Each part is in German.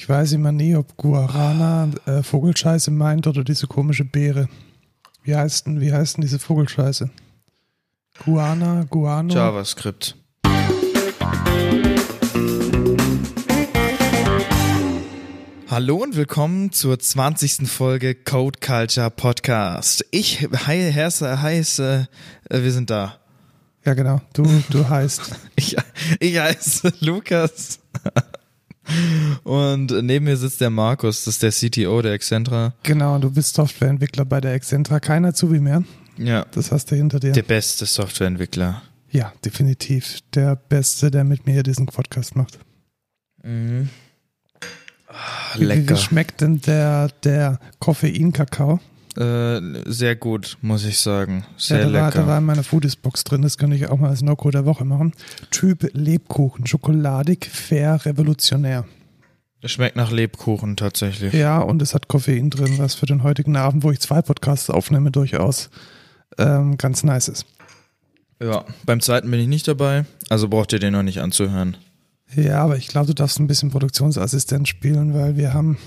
Ich weiß immer nie, ob Guarana äh, Vogelscheiße meint oder diese komische Beere. Wie heißt denn, wie heißt denn diese Vogelscheiße? Guana, Guano. JavaScript. Hallo und willkommen zur 20. Folge Code Culture Podcast. Ich heiße, heiße, äh, wir sind da. Ja, genau. Du, du heißt. Ich, ich heiße Lukas. Und neben mir sitzt der Markus, das ist der CTO der Excentra. Genau, du bist Softwareentwickler bei der Excentra. Keiner zu wie mehr. Ja. Das hast du hinter dir. Der beste Softwareentwickler. Ja, definitiv. Der Beste, der mit mir diesen Podcast macht. Mhm. Ah, Wie, wie lecker. schmeckt denn der, der Koffein-Kakao? Äh, sehr gut, muss ich sagen. Sehr ja, da war, lecker. da war in meiner Foodies-Box drin, das könnte ich auch mal als No-Co der Woche machen. Typ Lebkuchen, schokoladig, fair, revolutionär. Schmeckt nach Lebkuchen tatsächlich. Ja, und es hat Koffein drin, was für den heutigen Abend, wo ich zwei Podcasts aufnehme, durchaus ähm, ganz nice ist. Ja, beim zweiten bin ich nicht dabei, also braucht ihr den noch nicht anzuhören. Ja, aber ich glaube, du darfst ein bisschen Produktionsassistent spielen, weil wir haben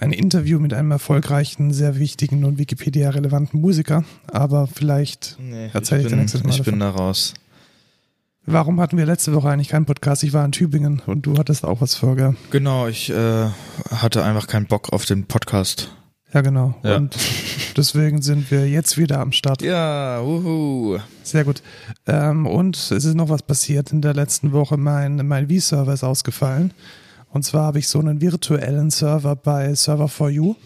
ein Interview mit einem erfolgreichen, sehr wichtigen und Wikipedia-relevanten Musiker. Aber vielleicht Nee, erzähle ich, ich dir nächstes Mal ich davon. bin da raus. Warum hatten wir letzte Woche eigentlich keinen Podcast? Ich war in Tübingen und du hattest auch was vor, gell? Genau, ich äh, hatte einfach keinen Bock auf den Podcast. Ja, genau. Ja. Und deswegen sind wir jetzt wieder am Start. Ja, wuhu. Sehr gut. Ähm, und es ist noch was passiert in der letzten Woche. Mein, mein V-Server ist ausgefallen. Und zwar habe ich so einen virtuellen Server bei Server4U.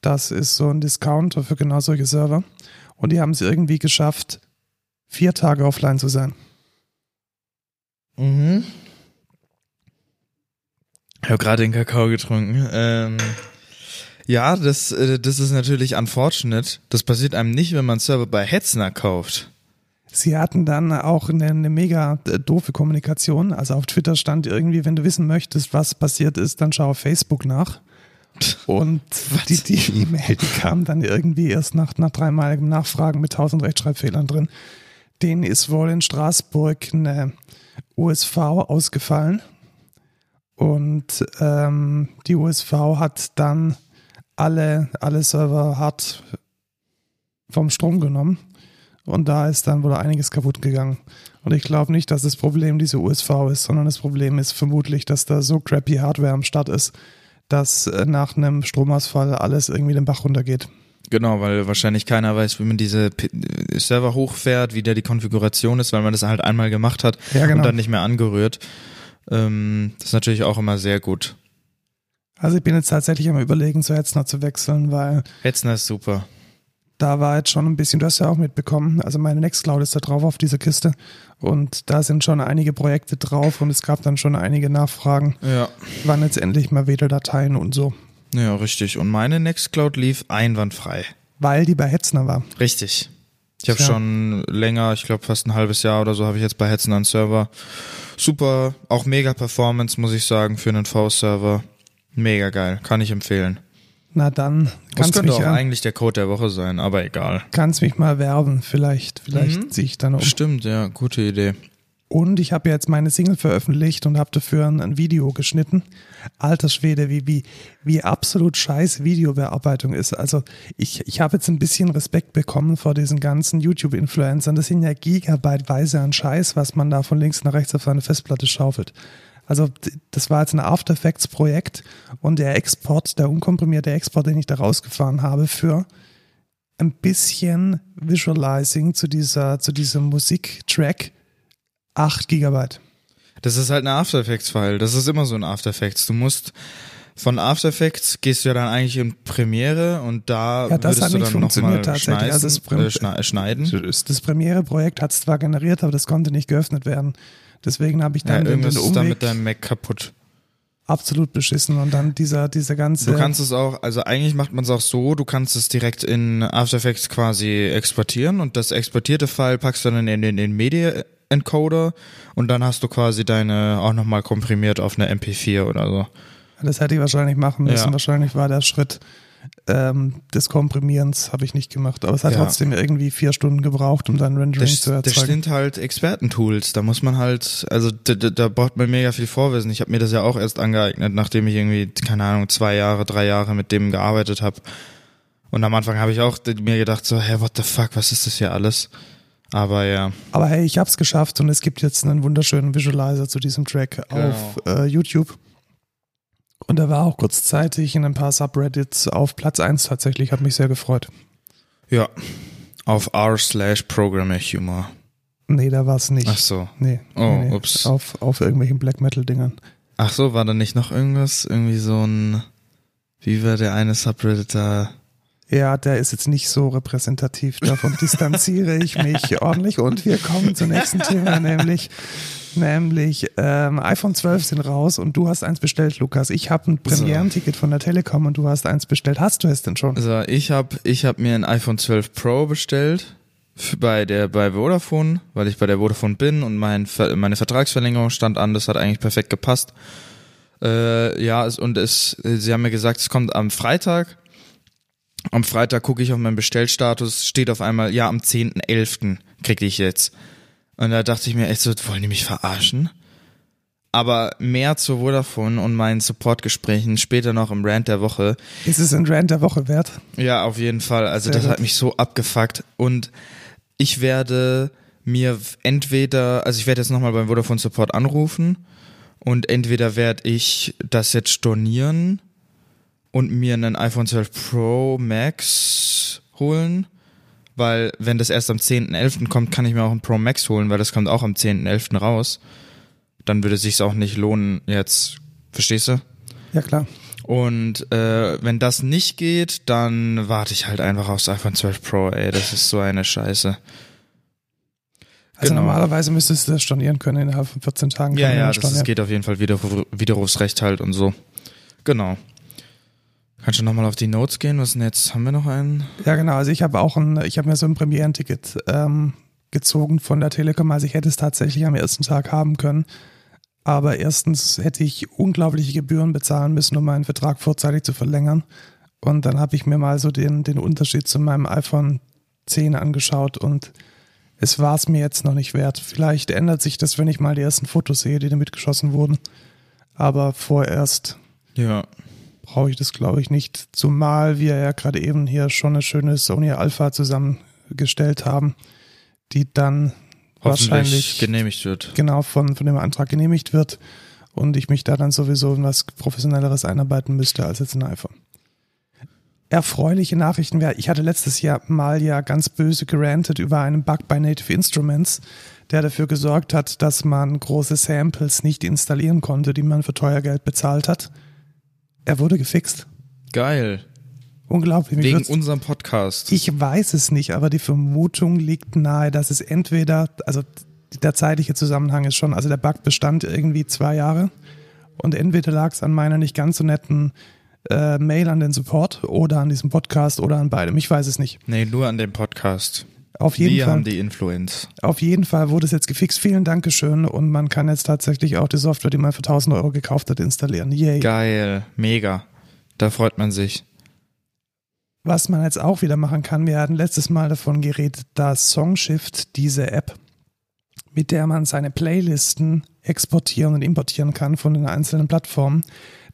Das ist so ein Discounter für genau solche Server. Und die haben es irgendwie geschafft, vier Tage offline zu sein. Mhm. Ich habe gerade den Kakao getrunken. Ähm, ja, das, äh, das ist natürlich unfortunate. Das passiert einem nicht, wenn man Server bei Hetzner kauft. Sie hatten dann auch eine, eine mega äh, doofe Kommunikation. Also auf Twitter stand irgendwie, wenn du wissen möchtest, was passiert ist, dann schau auf Facebook nach. Und die, die E-Mail, die kam dann irgendwie erst nach, nach dreimaligem Nachfragen mit tausend Rechtschreibfehlern drin. Denen ist wohl in Straßburg eine USV ausgefallen. Und ähm, die USV hat dann alle, alle Server hart vom Strom genommen. Und da ist dann wohl einiges kaputt gegangen. Und ich glaube nicht, dass das Problem diese USV ist, sondern das Problem ist vermutlich, dass da so crappy Hardware am Start ist, dass äh, nach einem Stromausfall alles irgendwie den Bach runtergeht. Genau, weil wahrscheinlich keiner weiß, wie man diese P Server hochfährt, wie da die Konfiguration ist, weil man das halt einmal gemacht hat Ja, genau. und dann nicht mehr angerührt. Ähm, das ist natürlich auch immer sehr gut. Also ich bin jetzt tatsächlich am überlegen, zu Hetzner zu wechseln, weil Hetzner ist super. da war jetzt schon ein bisschen, du hast ja auch mitbekommen, also meine Nextcloud ist da drauf auf dieser Kiste und da sind schon einige Projekte drauf und es gab dann schon einige Nachfragen, Ja. wann jetzt endlich mal wieder Dateien und so, Ja, richtig. Und meine Nextcloud lief einwandfrei. weil die bei Hetzner war. Richtig. Ich habe Tja. schon länger, ich glaube fast ein halbes Jahr oder so, habe ich jetzt bei Hetzen einen Server. Super, auch mega Performance, muss ich sagen, für einen V-Server. Mega geil, kann ich empfehlen. Na dann Das kannst könnte mich, auch ja, eigentlich der Code der Woche sein, aber egal. kannst mich mal werben, vielleicht, vielleicht Mhm. ziehe ich dann um. Stimmt, ja, gute Idee. Und ich habe jetzt meine Single veröffentlicht und habe dafür ein, ein Video geschnitten. Alter Schwede, wie, wie, wie absolut scheiß Videobearbeitung ist. Also ich, ich habe jetzt ein bisschen Respekt bekommen vor diesen ganzen YouTube-Influencern. Das sind ja gigabyteweise an Scheiß, was man da von links nach rechts auf seine Festplatte schaufelt. Also das war jetzt ein After Effects Projekt und der Export, der unkomprimierte Export, den ich da rausgefahren habe für ein bisschen Visualizing zu dieser, zu diesem Musiktrack 8 Gigabyte. Das ist halt ein After Effects-File. Das ist immer so ein After Effects. Du musst von After Effects gehst du ja dann eigentlich in Premiere und da Ja, das würdest hat du nicht dann funktioniert nochmal tatsächlich. schneiden, Also es bringt- äh, schneiden. Das Premiere-Projekt hat es zwar generiert, aber das konnte nicht geöffnet werden. Deswegen habe ich Ja, dann den, irgendwas den ist da Umweg mit deinem Mac kaputt. absolut beschissen und dann dieser, dieser ganze. Du kannst es auch, also eigentlich macht man es auch so, du kannst es direkt in After Effects quasi exportieren und das exportierte File packst du dann in den, in den Media Encoder und dann hast du quasi deine auch nochmal komprimiert auf eine MP4 oder so. das hätte ich wahrscheinlich machen müssen. Ja. Wahrscheinlich war der Schritt ähm, des Komprimierens habe ich nicht gemacht. Aber es hat Ja. trotzdem irgendwie vier Stunden gebraucht, um dann Rendering Das, zu das erzeugen. sind halt Expertentools. Da muss man halt, also da, da, da braucht man mega viel Vorwissen. Ich habe mir das ja auch erst angeeignet, nachdem ich irgendwie, keine Ahnung, zwei Jahre, drei Jahre mit dem gearbeitet habe. Und am Anfang habe ich auch mir gedacht, so, hä, what the fuck, was ist das hier alles? Aber ja, Aber hey, ich habe es geschafft und es gibt jetzt einen wunderschönen Visualizer zu diesem Track Genau. auf äh, YouTube. Und er war auch kurzzeitig in ein paar Subreddits auf Platz 1 tatsächlich, hat mich sehr gefreut. ja, auf r slash Programmer Humor. Nee, da war es nicht. Ach so. Nee, Oh, nee, nee. ups. Auf, auf irgendwelchen Black Metal-Dingern. Ach so, war da nicht noch irgendwas? Irgendwie so ein, wie war der eine Subreddit da? Ja, der ist jetzt nicht so repräsentativ. Davon distanziere ich mich ordentlich. Und wir kommen zum nächsten Thema, nämlich, nämlich ähm, iPhone 12 sind raus und du hast eins bestellt, Lukas. Ich habe ein Premierenticket von der Telekom und du hast eins bestellt. Hast du es denn schon? Also ich habe ich hab mir ein iPhone 12 Pro bestellt bei der bei Vodafone, weil ich bei der Vodafone bin und mein meine Vertragsverlängerung stand an. Das hat eigentlich perfekt gepasst. Äh, ja, und es, sie haben mir gesagt, es kommt am Freitag. Am Freitag gucke ich auf meinen Bestellstatus, steht auf einmal, ja, am 10.11. krieg ich jetzt. Und da dachte ich mir echt so, wollen die mich verarschen? Aber mehr zu Vodafone und meinen Supportgesprächen später noch im Rant der Woche. Ist es ein Rant der Woche wert? Ja, auf jeden Fall. Also Sehr das gut. hat mich so abgefuckt und ich werde mir entweder, also ich werde jetzt nochmal beim Vodafone Support anrufen und entweder werde ich das jetzt stornieren und mir einen iPhone 12 Pro Max holen, weil wenn das erst am 10.11. kommt, kann ich mir auch ein Pro Max holen, weil das kommt auch am 10.11. raus. Dann würde es sich auch nicht lohnen jetzt, verstehst du? Ja, klar. Und äh, wenn das nicht geht, dann warte ich halt einfach aufs iPhone 12 Pro, ey. Das ist so eine Scheiße. Also Genau. normalerweise müsstest du das stornieren können innerhalb von 14 Tagen. Ja, ja, das das, geht auf jeden Fall wieder Widerrufsrecht halt und so. Genau. Kannst du nochmal auf die Notes gehen? Was denn jetzt? Haben wir noch einen? Ja, genau. Also ich habe auch ein, ich habe mir so ein Premierenticket ähm, gezogen von der Telekom. Also ich hätte es tatsächlich am ersten Tag haben können. Aber erstens hätte ich unglaubliche Gebühren bezahlen müssen, um meinen Vertrag vorzeitig zu verlängern. Und dann habe ich mir mal so den, den Unterschied zu meinem iPhone 10 angeschaut und es war es mir jetzt noch nicht wert. Vielleicht ändert sich das, wenn ich mal die ersten Fotos sehe, die damit geschossen wurden. Aber vorerst Ja. Brauche ich das, glaube ich, nicht. Zumal wir ja gerade eben hier schon eine schöne Sony Alpha zusammengestellt haben, die dann wahrscheinlich genehmigt wird. genau von, von dem Antrag genehmigt wird und ich mich da dann sowieso in was Professionelleres einarbeiten müsste als jetzt ein iPhone. Erfreuliche Nachrichten wäre, ich hatte letztes Jahr mal ja ganz böse gerantet über einen Bug bei Native Instruments, der dafür gesorgt hat, dass man große Samples nicht installieren konnte, die man für teuer Geld bezahlt hat. Er wurde gefixt. Geil. Unglaublich. Wegen unserem Podcast. ich weiß es nicht, aber die Vermutung liegt nahe, dass es entweder, also der zeitliche Zusammenhang ist schon, also der Bug bestand irgendwie zwei Jahre und entweder lag es an meiner nicht ganz so netten äh, Mail an den Support oder an diesem Podcast oder an beidem. Ich weiß es nicht. nee, nur an dem Podcast. Auf jeden Wir Fall. haben die Influence. Auf jeden Fall wurde es jetzt gefixt. Vielen Dankeschön und man kann jetzt tatsächlich auch die Software, die man für 1000 Euro gekauft hat, installieren. Yay. Geil. Mega. Da freut man sich. Was man jetzt auch wieder machen kann, wir hatten letztes Mal davon geredet, dass Songshift, diese App, mit der man seine Playlisten exportieren und importieren kann von den einzelnen Plattformen,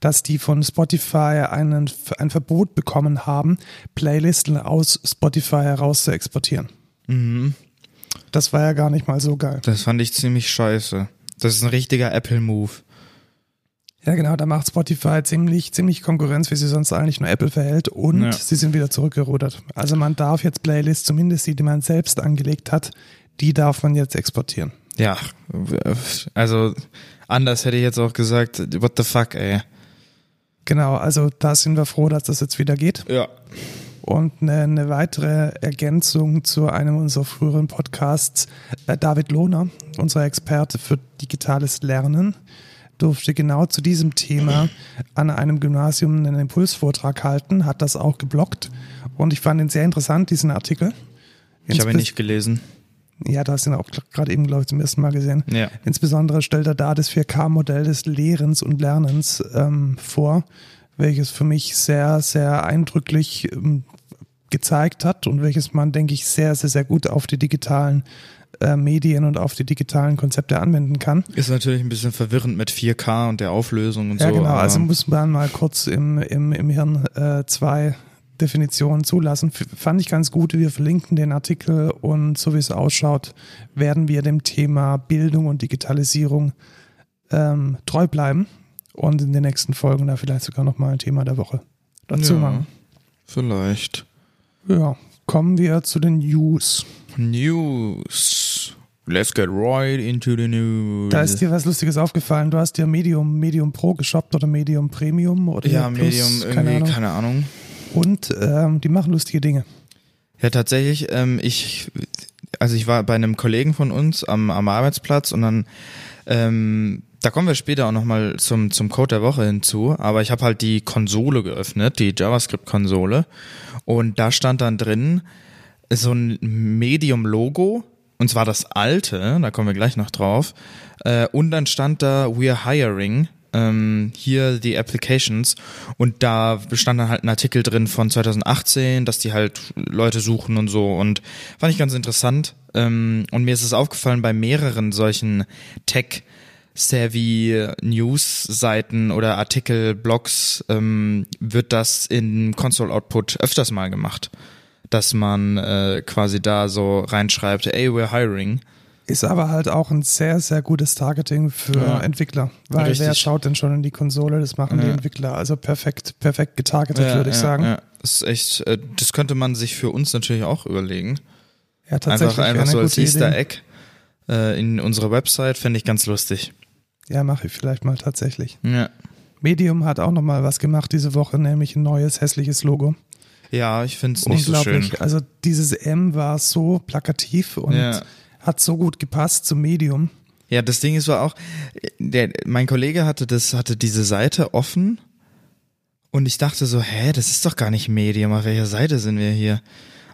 dass die von Spotify einen, ein Verbot bekommen haben, Playlisten aus Spotify heraus zu exportieren. Mhm. Das war ja gar nicht mal so geil. Das fand ich ziemlich scheiße. Das ist ein richtiger Apple-Move. Ja, genau, da macht Spotify ziemlich, ziemlich Konkurrenz, wie sie sonst eigentlich nur Apple verhält und Ja. sie sind wieder zurückgerudert. Also man darf jetzt Playlists, zumindest die, die man selbst angelegt hat, die darf man jetzt exportieren. Ja, also anders hätte ich jetzt auch gesagt, what the fuck, ey. Genau, also da sind wir froh, dass das jetzt wieder geht. Ja. Und eine, eine weitere Ergänzung zu einem unserer früheren Podcasts, äh, David Lohner, unser Experte für digitales Lernen, durfte genau zu diesem Thema an einem Gymnasium einen Impulsvortrag halten, hat das auch geblockt und ich fand ihn sehr interessant, diesen Artikel. Ich habe ihn nicht gelesen. Ja, du hast ihn auch gerade eben, glaube ich, zum ersten Mal gesehen. Ja. Insbesondere stellt er da das 4K-Modell des Lehrens und Lernens ähm, vor, welches für mich sehr, sehr eindrücklich ähm, gezeigt hat und welches man, denke ich, sehr, sehr, sehr gut auf die digitalen äh, Medien und auf die digitalen Konzepte anwenden kann. Ist natürlich ein bisschen verwirrend mit 4K und der Auflösung und ja, so. genau. aber- Also muss man mal kurz im, im, im Hirn äh, zwei Definitionen zulassen. F fand ich ganz gut. Wir verlinken den Artikel und so wie es ausschaut, werden wir dem Thema Bildung und Digitalisierung ähm, treu bleiben und in den nächsten Folgen da vielleicht sogar nochmal ein Thema der Woche dazu ja, machen. Vielleicht. Ja, kommen wir zu den News. News. Let's get right into the news. Da ist dir was Lustiges aufgefallen. Du hast dir Medium, Medium Pro geshoppt oder Medium Premium oder ja, Plus, Medium keine irgendwie, Ahnung. keine Ahnung. Und ähm, die machen lustige Dinge. Ja, tatsächlich, ähm, ich, also ich war bei einem Kollegen von uns am, am Arbeitsplatz und dann, ähm, da kommen wir später auch nochmal zum, zum Code der Woche hinzu, aber ich habe halt die Konsole geöffnet, die JavaScript-Konsole. Und da stand dann drin so ein Medium-Logo und zwar das alte, da kommen wir gleich noch drauf. Äh, und dann stand da We're hiring ähm, hier die Applications. Und da stand dann halt ein Artikel drin von 2018, dass die halt Leute suchen und so. Und fand ich ganz interessant. Ähm, und mir ist es aufgefallen bei mehreren solchen Tech Savvy News-Seiten oder Artikel, Blogs ähm, wird das in Console Output öfters mal gemacht, dass man äh, quasi da so reinschreibt, ey, we're hiring. Ist aber halt auch ein sehr, sehr gutes Targeting für Ja. Entwickler. Weil Richtig. wer schaut denn schon in die Konsole? Das machen die Ja. Entwickler. Also perfekt, perfekt getargetet, würde ich ja, sagen. Ja, Ja. Das ist echt, äh, das könnte man sich für uns natürlich auch überlegen. tatsächlich. Einfach, einfach so als Easter. Egg äh, in unserer Website, fände ich ganz lustig. Ja, mache ich vielleicht mal tatsächlich. Ja. Medium hat auch nochmal was gemacht diese Woche, nämlich ein neues hässliches Logo. Ja, ich finde es nicht so schön. Unglaublich. Also dieses M war so plakativ und Ja. hat so gut gepasst zum Medium. Ja, das Ding ist war auch, der, mein Kollege hatte das, hatte diese Seite offen und ich dachte so, hä, das ist doch gar nicht Medium, auf welcher Seite sind wir hier?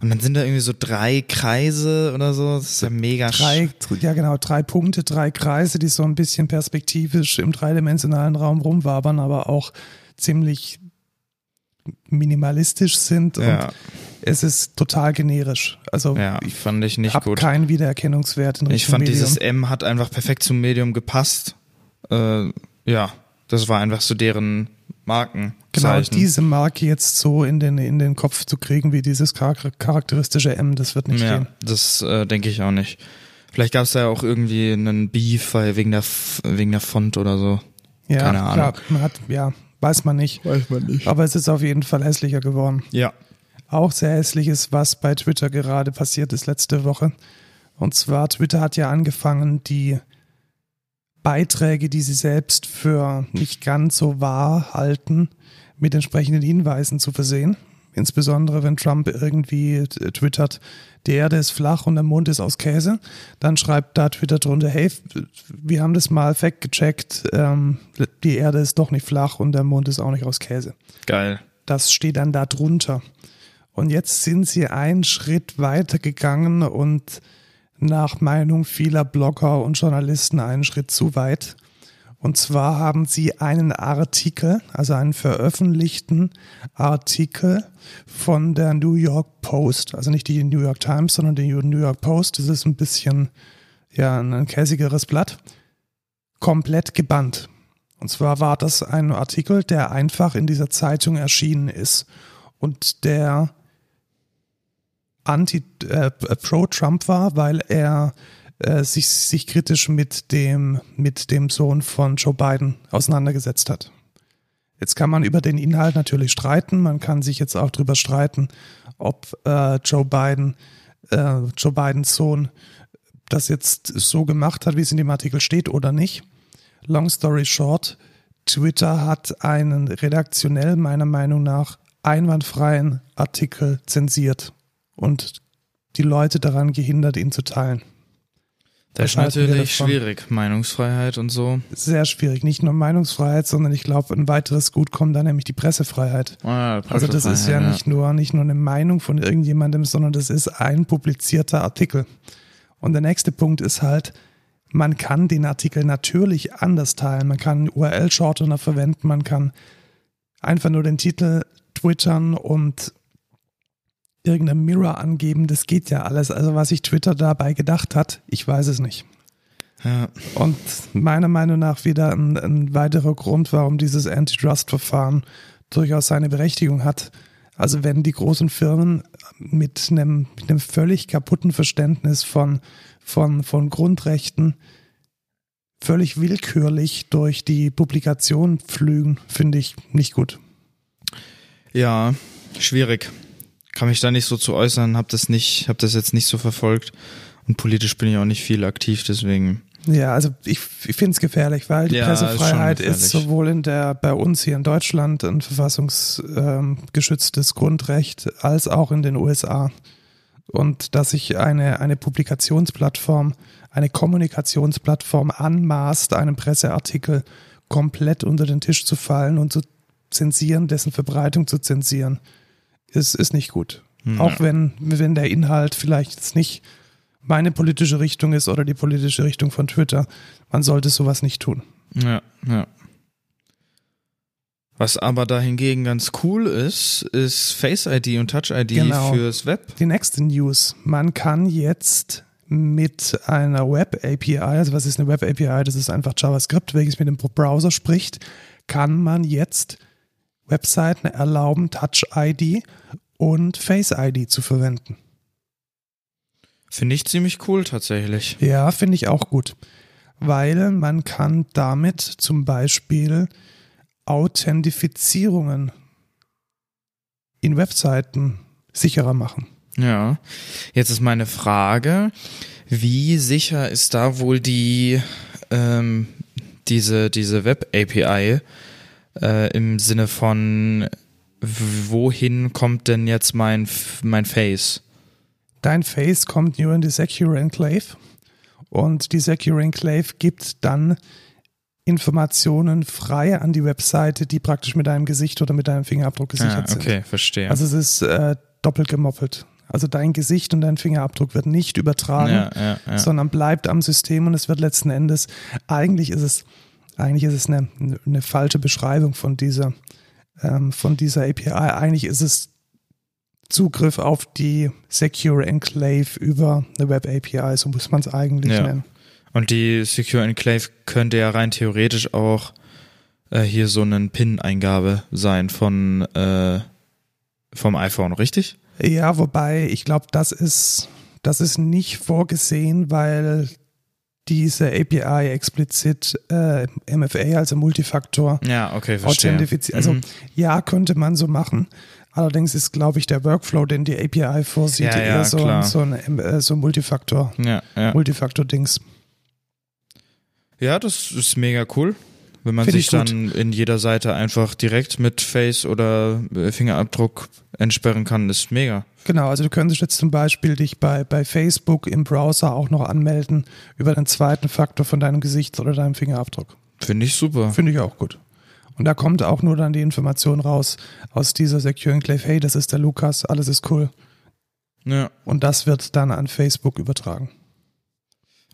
Und dann sind da irgendwie so drei Kreise oder so, das ist ja mega Drei, ja genau, drei Punkte, drei Kreise, die so ein bisschen perspektivisch im dreidimensionalen Raum rumwabern, aber auch ziemlich minimalistisch sind Ja, und es ist total generisch. Also ja, ich fand ich nicht habe gut. keinen Wiedererkennungswert in Richtung Ich fand Medium. dieses M hat einfach perfekt zum Medium gepasst. Äh, ja, das war einfach so deren Marken. Genau, diese Marke jetzt so in den, in den Kopf zu kriegen, wie dieses char charakteristische M, das wird nicht Ja, gehen. das äh, denke ich auch nicht. Vielleicht gab es da ja auch irgendwie einen Beef weil wegen der wegen der Font oder so. Ja, Keine Ahnung. klar, man hat, ja, weiß man nicht. Weiß man nicht. Aber es ist auf jeden Fall hässlicher geworden. Ja. Auch sehr hässlich ist, was bei Twitter gerade passiert ist letzte Woche. Und zwar, Twitter hat ja angefangen, die Beiträge, die sie selbst für nicht ganz so wahr halten, mit entsprechenden Hinweisen zu versehen. Insbesondere wenn Trump irgendwie t- twittert, die Erde ist flach und der Mond ist aus Käse, dann schreibt da Twitter drunter, hey, wir haben das mal fact gecheckt, ähm, die Erde ist doch nicht flach und der Mond ist auch nicht aus Käse. Geil. Das steht dann da drunter. Und jetzt sind sie einen Schritt weiter gegangen und nach Meinung vieler Blogger und Journalisten einen Schritt zu weit. Und zwar haben sie einen Artikel, also einen veröffentlichten Artikel von der New York Post, also nicht die New York Times, sondern die New York Post, das ist ein bisschen ja ein käsigeres Blatt, komplett gebannt. Und zwar war das ein Artikel, der einfach in dieser Zeitung erschienen ist. Und der anti äh, pro Trump war, weil er äh, sich sich kritisch mit dem mit dem Sohn von Joe Biden auseinandergesetzt hat. Jetzt kann man über den Inhalt natürlich streiten, man kann sich jetzt auch drüber streiten, ob äh, Joe Biden äh, Joe Bidens Sohn das jetzt so gemacht hat, wie es in dem Artikel steht oder nicht. Long story short, Twitter hat einen redaktionell meiner Meinung nach einwandfreien Artikel zensiert und die Leute daran gehindert, ihn zu teilen. Das ist natürlich schwierig. Meinungsfreiheit und so. Sehr schwierig. Nicht nur Meinungsfreiheit, sondern ich glaube, ein weiteres Gut kommt da nämlich die Pressefreiheit. Ah, Also das ist ja nicht nur, nicht nur eine Meinung von irgendjemandem, sondern das ist ein publizierter Artikel. Und der nächste Punkt ist halt, man kann den Artikel natürlich anders teilen. Man kann URL-Shortener verwenden, man kann einfach nur den Titel twittern und irgendein Mirror angeben, das geht ja alles. Also was sich Twitter dabei gedacht hat, ich weiß es nicht. Ja. Und meiner Meinung nach wieder ein, ein weiterer Grund, warum dieses Antitrust-Verfahren durchaus seine Berechtigung hat. Also wenn die großen Firmen mit einem, mit einem völlig kaputten Verständnis von, von, von Grundrechten völlig willkürlich durch die Publikation pflügen, finde ich nicht gut. Ja, schwierig. Kann mich da nicht so zu äußern, hab das nicht, hab das jetzt nicht so verfolgt. Und politisch bin ich auch nicht viel aktiv, deswegen. Ja, also ich, ich finde es gefährlich, weil die Ja, Pressefreiheit ist ist, sowohl in der bei uns hier in Deutschland ein verfassungsgeschütztes Grundrecht als auch in den USA. Und dass sich eine, eine Publikationsplattform, eine Kommunikationsplattform anmaßt, einen Presseartikel komplett unter den Tisch zu fallen und zu zensieren, dessen Verbreitung zu zensieren, ist, ist nicht gut. Hm, Auch wenn, wenn der Inhalt vielleicht jetzt nicht meine politische Richtung ist oder die politische Richtung von Twitter. Man sollte sowas nicht tun. Ja, ja. Was aber da hingegen ganz cool ist, ist Face ID und Touch ID Genau. fürs Web. Die nächste News. Man kann jetzt mit einer Web API, also was ist eine Web API? Das ist einfach JavaScript, welches mit dem Browser spricht, kann man jetzt Webseiten erlauben, Touch ID und Face ID zu verwenden. Finde ich ziemlich cool tatsächlich. Ja, finde ich auch gut, weil man kann damit zum Beispiel Authentifizierungen in Webseiten sicherer machen. Ja. Jetzt ist meine Frage, wie sicher ist da wohl die ähm, diese diese Web API äh, im Sinne von wohin kommt denn jetzt mein mein Face? Dein Face kommt nur in die Secure Enclave und die Secure Enclave gibt dann Informationen frei an die Webseite, die praktisch mit deinem Gesicht oder mit deinem Fingerabdruck gesichert Ah, sind. okay, verstehe. Also es ist äh, doppelt gemoppelt. Also dein Gesicht und dein Fingerabdruck wird nicht übertragen, ja, ja, ja. sondern bleibt am System und es wird letzten Endes, eigentlich ist es, eigentlich ist es eine, eine falsche Beschreibung von dieser, ähm, von dieser API. Eigentlich ist es Zugriff auf die Secure Enclave über eine Web API, so muss man es eigentlich Ja. nennen. Und die Secure Enclave könnte ja rein theoretisch auch äh, hier so eine PIN-Eingabe sein von äh, vom iPhone, richtig? Ja, wobei ich glaube, das ist, das ist nicht vorgesehen, weil diese API explizit äh, MFA, also Multifaktor, Ja, okay, verstehe. Also Mhm. ja, könnte man so machen. Allerdings ist, glaube ich, der Workflow, den die API vorsieht, Ja, ja, eher so, klar. so ein äh, so ein Multifaktor, ja, ja. Multifaktor-Dings. ja, das ist mega cool. Wenn man Find sich dann in jeder Seite einfach direkt mit Face oder äh, Fingerabdruck entsperren kann, ist mega. Genau, also du könntest jetzt zum Beispiel dich bei, bei Facebook im Browser auch noch anmelden über den zweiten Faktor von deinem Gesicht oder deinem Fingerabdruck. Finde ich super. Finde ich auch gut. Und da kommt auch nur dann die Information raus aus dieser Secure Enclave, hey, das ist der Lukas, alles ist cool. Ja, Und das wird dann an Facebook übertragen.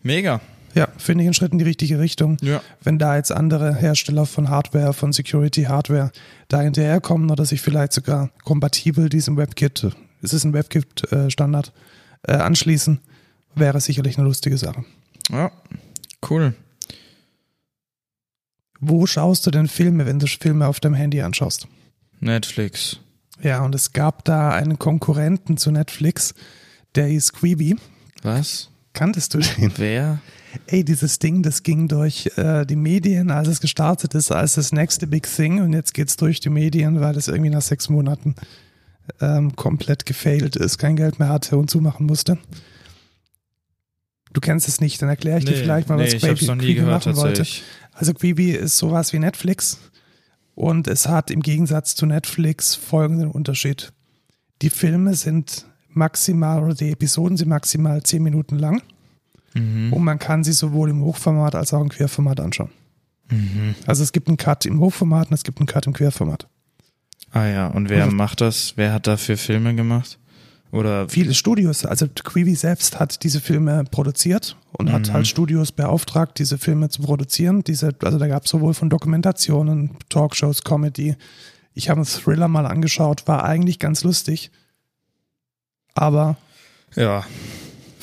mega. Ja, finde ich einen Schritt in die richtige Richtung. Ja. Wenn da jetzt andere Hersteller von Hardware, von Security Hardware da hinterherkommen oder sich vielleicht sogar kompatibel diesem WebKit, es ist ein WebKit-Standard, äh, anschließen, wäre sicherlich eine lustige Sache. Ja, cool. Wo schaust du denn Filme, wenn du Filme auf deinem Handy anschaust? Netflix. Ja, und es gab da einen Konkurrenten zu Netflix, der hieß Quibi. Was? Kanntest du den? Wer? Ey, dieses Ding, das ging durch äh, die Medien, als es gestartet ist, als das nächste Big Thing und jetzt geht's durch die Medien, weil es irgendwie nach sechs Monaten ähm, komplett gefailt ist, kein Geld mehr hatte und zumachen musste. Du kennst es nicht, dann erkläre ich dir vielleicht mal, was nee, Quibi, noch nie Quibi gehört machen wollte. Also Quibi ist sowas wie Netflix und es hat im Gegensatz zu Netflix folgenden Unterschied. Die Filme sind maximal oder die Episoden sind maximal zehn Minuten lang Mhm. und man kann sie sowohl im Hochformat als auch im Querformat anschauen. Mhm. Also es gibt einen Cut im Hochformat und es gibt einen Cut im Querformat. Ah ja, und wer Und- macht das? Wer hat dafür Filme gemacht? Oder Viele Studios, also Quibi selbst hat diese Filme produziert und hat Mhm. halt Studios beauftragt, diese Filme zu produzieren. Diese, also da gab es sowohl von Dokumentationen, Talkshows, Comedy, Ich habe einen Thriller mal angeschaut, war eigentlich ganz lustig, aber Ja.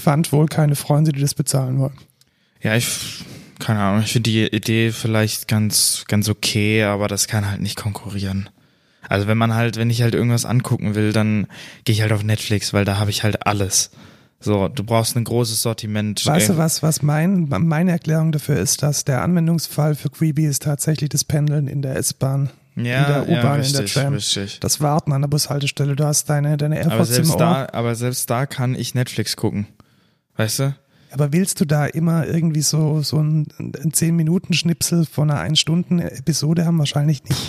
Fand wohl keine Freunde, die das bezahlen wollen. Ja, ich, keine Ahnung, ich finde die Idee vielleicht ganz, ganz okay, aber das kann halt nicht konkurrieren. Also wenn man halt, wenn ich halt irgendwas angucken will, dann gehe ich halt auf Netflix, weil da habe ich halt alles. So, du brauchst ein großes Sortiment. Weißt du was, was mein, meine Erklärung dafür ist, dass der Anwendungsfall für Creepy ist tatsächlich das Pendeln in der S-Bahn, Ja, in der ja, U-Bahn, in der Tram. richtig. Das Warten an der Bushaltestelle, du hast deine, deine Aber AirPods im selbst Ohr. da, aber selbst da kann ich Netflix gucken. Weißt du? Aber willst du da immer irgendwie so, so ein, ein 10-Minuten-Schnipsel von einer 1-Stunden-Episode haben? Wahrscheinlich nicht.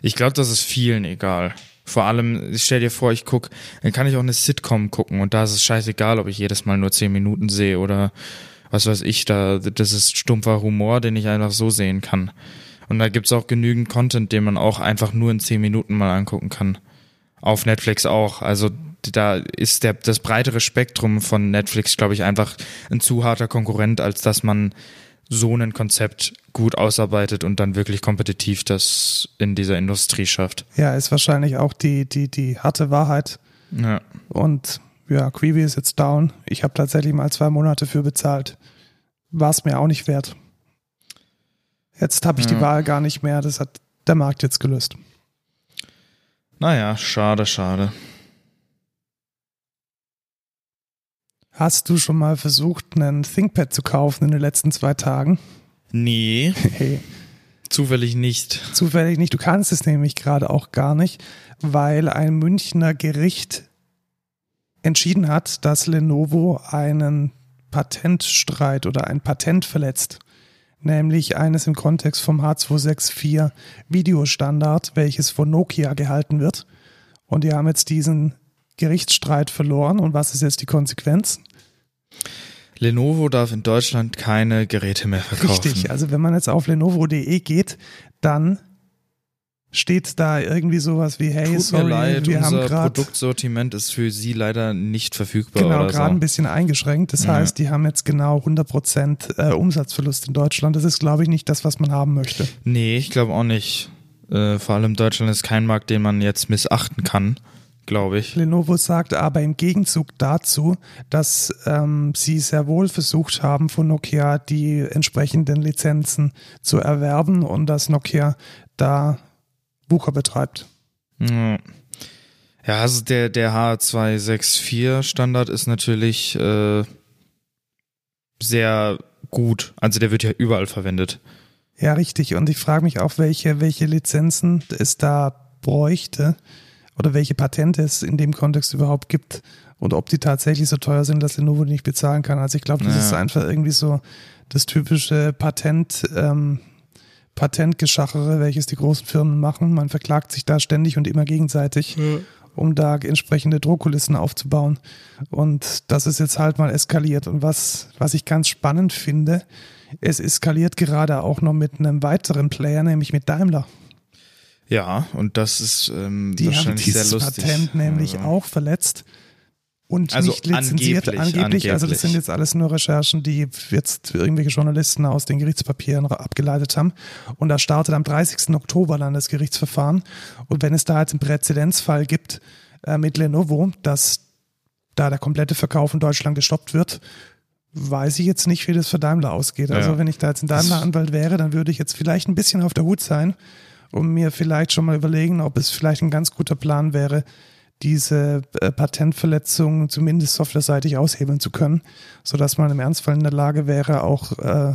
Ich glaube, das ist vielen egal. Vor allem, ich stell dir vor, ich guck, dann kann ich auch eine Sitcom gucken und da ist es scheißegal, ob ich jedes Mal nur zehn Minuten sehe oder was weiß ich, da, das ist stumpfer Humor, den ich einfach so sehen kann. Und da gibt's auch genügend Content, den man auch einfach nur in zehn Minuten mal angucken kann. Auf Netflix auch. Also da ist der, das breitere Spektrum von Netflix, glaube ich, einfach ein zu harter Konkurrent, als dass man so ein Konzept gut ausarbeitet und dann wirklich kompetitiv das in dieser Industrie schafft. Ja, ist wahrscheinlich auch die, die, die harte Wahrheit. Ja. Und ja, Creepy ist jetzt down. Ich habe tatsächlich mal zwei Monate für bezahlt. War es mir auch nicht wert. Jetzt habe ich die Ja. Wahl gar nicht mehr. Das hat der Markt jetzt gelöst. Naja, schade, schade. Hast du schon mal versucht, einen ThinkPad zu kaufen in den letzten zwei Tagen? Nee, Hey, zufällig nicht. zufällig nicht. Du kannst es nämlich gerade auch gar nicht, weil ein Münchner Gericht entschieden hat, dass Lenovo einen Patentstreit oder ein Patent verletzt. Nämlich eines im Kontext vom H264 Videostandard, welches von Nokia gehalten wird. Und die haben jetzt diesen Gerichtsstreit verloren. Und was ist jetzt die Konsequenz? Lenovo darf in Deutschland keine Geräte mehr verkaufen. Richtig, also wenn man jetzt auf lenovo.de geht, dann steht da irgendwie sowas wie, hey, Tut sorry, mir leid, wir haben unser gerade Produktsortiment ist für Sie leider nicht verfügbar genau, gerade ein so. bisschen eingeschränkt. Das Ja. heißt, die haben jetzt genau 100% äh, Umsatzverlust in Deutschland. Das ist, glaube ich, nicht das, was man haben möchte. Nee, ich glaube auch nicht. Äh, vor allem Deutschland ist kein Markt, den man jetzt missachten kann, glaube ich. Lenovo sagt aber im Gegenzug dazu, dass ähm, sie sehr wohl versucht haben, von Nokia die entsprechenden Lizenzen zu erwerben und dass Nokia da Wucher betreibt. Ja, Ja, also der, der H264 Standard ist natürlich äh, sehr gut. Also der wird ja überall verwendet. Ja, richtig. Und ich frage mich auch, welche, welche Lizenzen es da bräuchte oder welche Patente es in dem Kontext überhaupt gibt und ob die tatsächlich so teuer sind, dass Lenovo die nicht bezahlen kann. Also ich glaube, das Ja. ist einfach irgendwie so das typische Patent, ähm, Patentgeschachere, welches die großen Firmen machen. Man verklagt sich da ständig und immer gegenseitig, um da entsprechende Drohkulissen aufzubauen. Und das ist jetzt halt mal eskaliert. Und was, was ich ganz spannend finde, es eskaliert gerade auch noch mit einem weiteren Player, nämlich mit Daimler. Ja, und das ist ähm, Die haben wahrscheinlich sehr dieses lustig. Patent nämlich Also, auch verletzt und Also nicht lizenziert. angeblich, Angeblich, also das angeblich. sind jetzt alles nur Recherchen, die jetzt irgendwelche Journalisten aus den Gerichtspapieren abgeleitet haben. Und da startet am 30. Oktober dann das Gerichtsverfahren. Und wenn es da jetzt einen Präzedenzfall gibt äh, mit Lenovo, dass da der komplette Verkauf in Deutschland gestoppt wird, weiß ich jetzt nicht, wie das für Daimler ausgeht. Also Ja. wenn ich da jetzt ein Daimler-Anwalt wäre, dann würde ich jetzt vielleicht ein bisschen auf der Hut sein und mir vielleicht schon mal überlegen, ob es vielleicht ein ganz guter Plan wäre, diese äh, Patentverletzung zumindest softwareseitig aushebeln zu können, sodass man im Ernstfall in der Lage wäre, auch äh,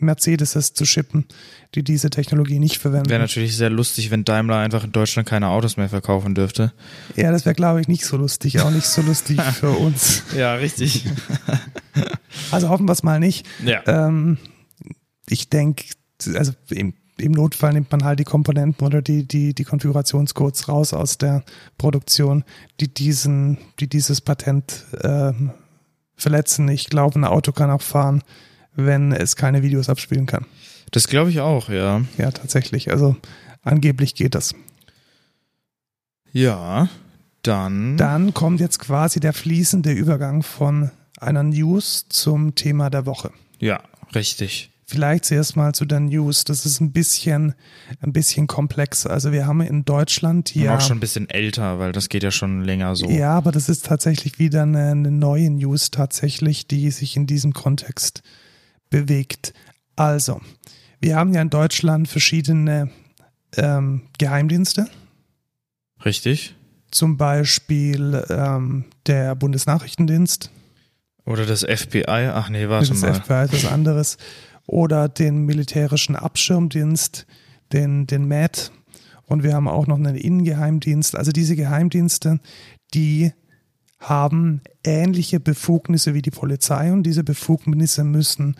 Mercedes zu shippen, die diese Technologie nicht verwenden. Wäre natürlich sehr lustig, wenn Daimler einfach in Deutschland keine Autos mehr verkaufen dürfte. ja, das wäre, glaube ich, nicht so lustig, auch nicht so lustig für uns. Ja, richtig. Also hoffen wir es mal nicht. ja. Ähm, ich denke, also im, Notfall nimmt man halt die Komponenten oder die, die, die Konfigurationscodes raus aus der Produktion, die diesen, die dieses Patent ähm, verletzen. Ich glaube, ein Auto kann auch fahren, wenn es keine Videos abspielen kann. Das glaube ich auch, ja. Ja, tatsächlich. Also angeblich geht das. Ja, dann. Dann kommt jetzt quasi der fließende Übergang von einer News zum Thema der Woche. Ja, richtig. Vielleicht zuerst mal zu der News. Das ist ein bisschen, ein bisschen komplex. Also wir haben in Deutschland Ja. ja. Auch schon ein bisschen älter, weil das geht ja schon länger so. Ja, aber das ist tatsächlich wieder eine, eine neue News tatsächlich, die sich in diesem Kontext bewegt. Also, wir haben ja in Deutschland verschiedene ähm, Geheimdienste. Richtig? Zum Beispiel ähm, der Bundesnachrichtendienst, Oder das FBI? Ach nee, das warte ist mal. FBI ist was anderes, oder den militärischen Abschirmdienst, den, den MAD. Und wir haben auch noch einen Innengeheimdienst. Also diese Geheimdienste, die haben ähnliche Befugnisse wie die Polizei und diese Befugnisse müssen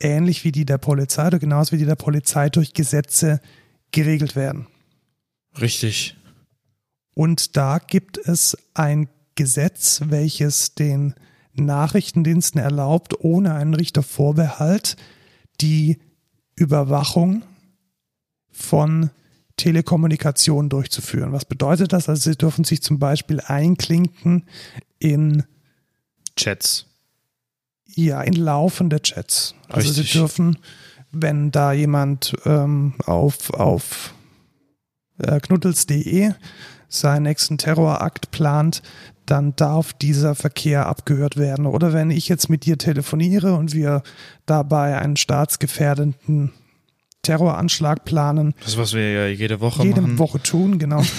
ähnlich wie die der Polizei oder genauso wie die der Polizei durch Gesetze geregelt werden. Richtig. Und da gibt es ein Gesetz, welches den Nachrichtendiensten erlaubt, ohne einen Richtervorbehalt die Überwachung von Telekommunikation durchzuführen. Was bedeutet das? Also sie dürfen sich zum Beispiel einklinken in, Chats. ja, in laufende Chats. Also Richtig. sie dürfen, wenn da jemand ähm, auf, auf äh, knuddels.de seinen nächsten Terrorakt plant, dann darf dieser Verkehr abgehört werden. Oder wenn ich jetzt mit dir telefoniere und wir dabei einen staatsgefährdenden Terroranschlag planen, Das, was wir ja jede Woche jede machen. Woche tun, genau.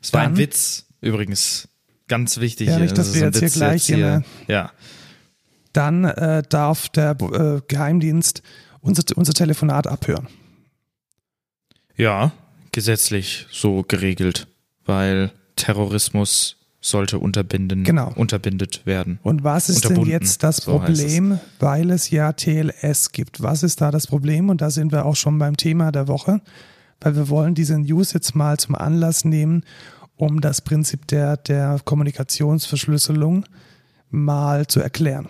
Es war ein Witz, übrigens. Ganz wichtig. Ja, nicht, dass Das wir jetzt hier Witz gleich in eine- Ja. Dann äh, darf der äh, Geheimdienst unser, unser Telefonat abhören. Ja, gesetzlich so geregelt, weil Terrorismus sollte unterbinden, Genau. unterbindet werden. Und was ist denn jetzt das so heißt Problem, weil es ja TLS gibt? Was ist da das Problem? Und da sind wir auch schon beim Thema der Woche, weil wir wollen diese News jetzt mal zum Anlass nehmen, um das Prinzip der, der Kommunikationsverschlüsselung mal zu erklären.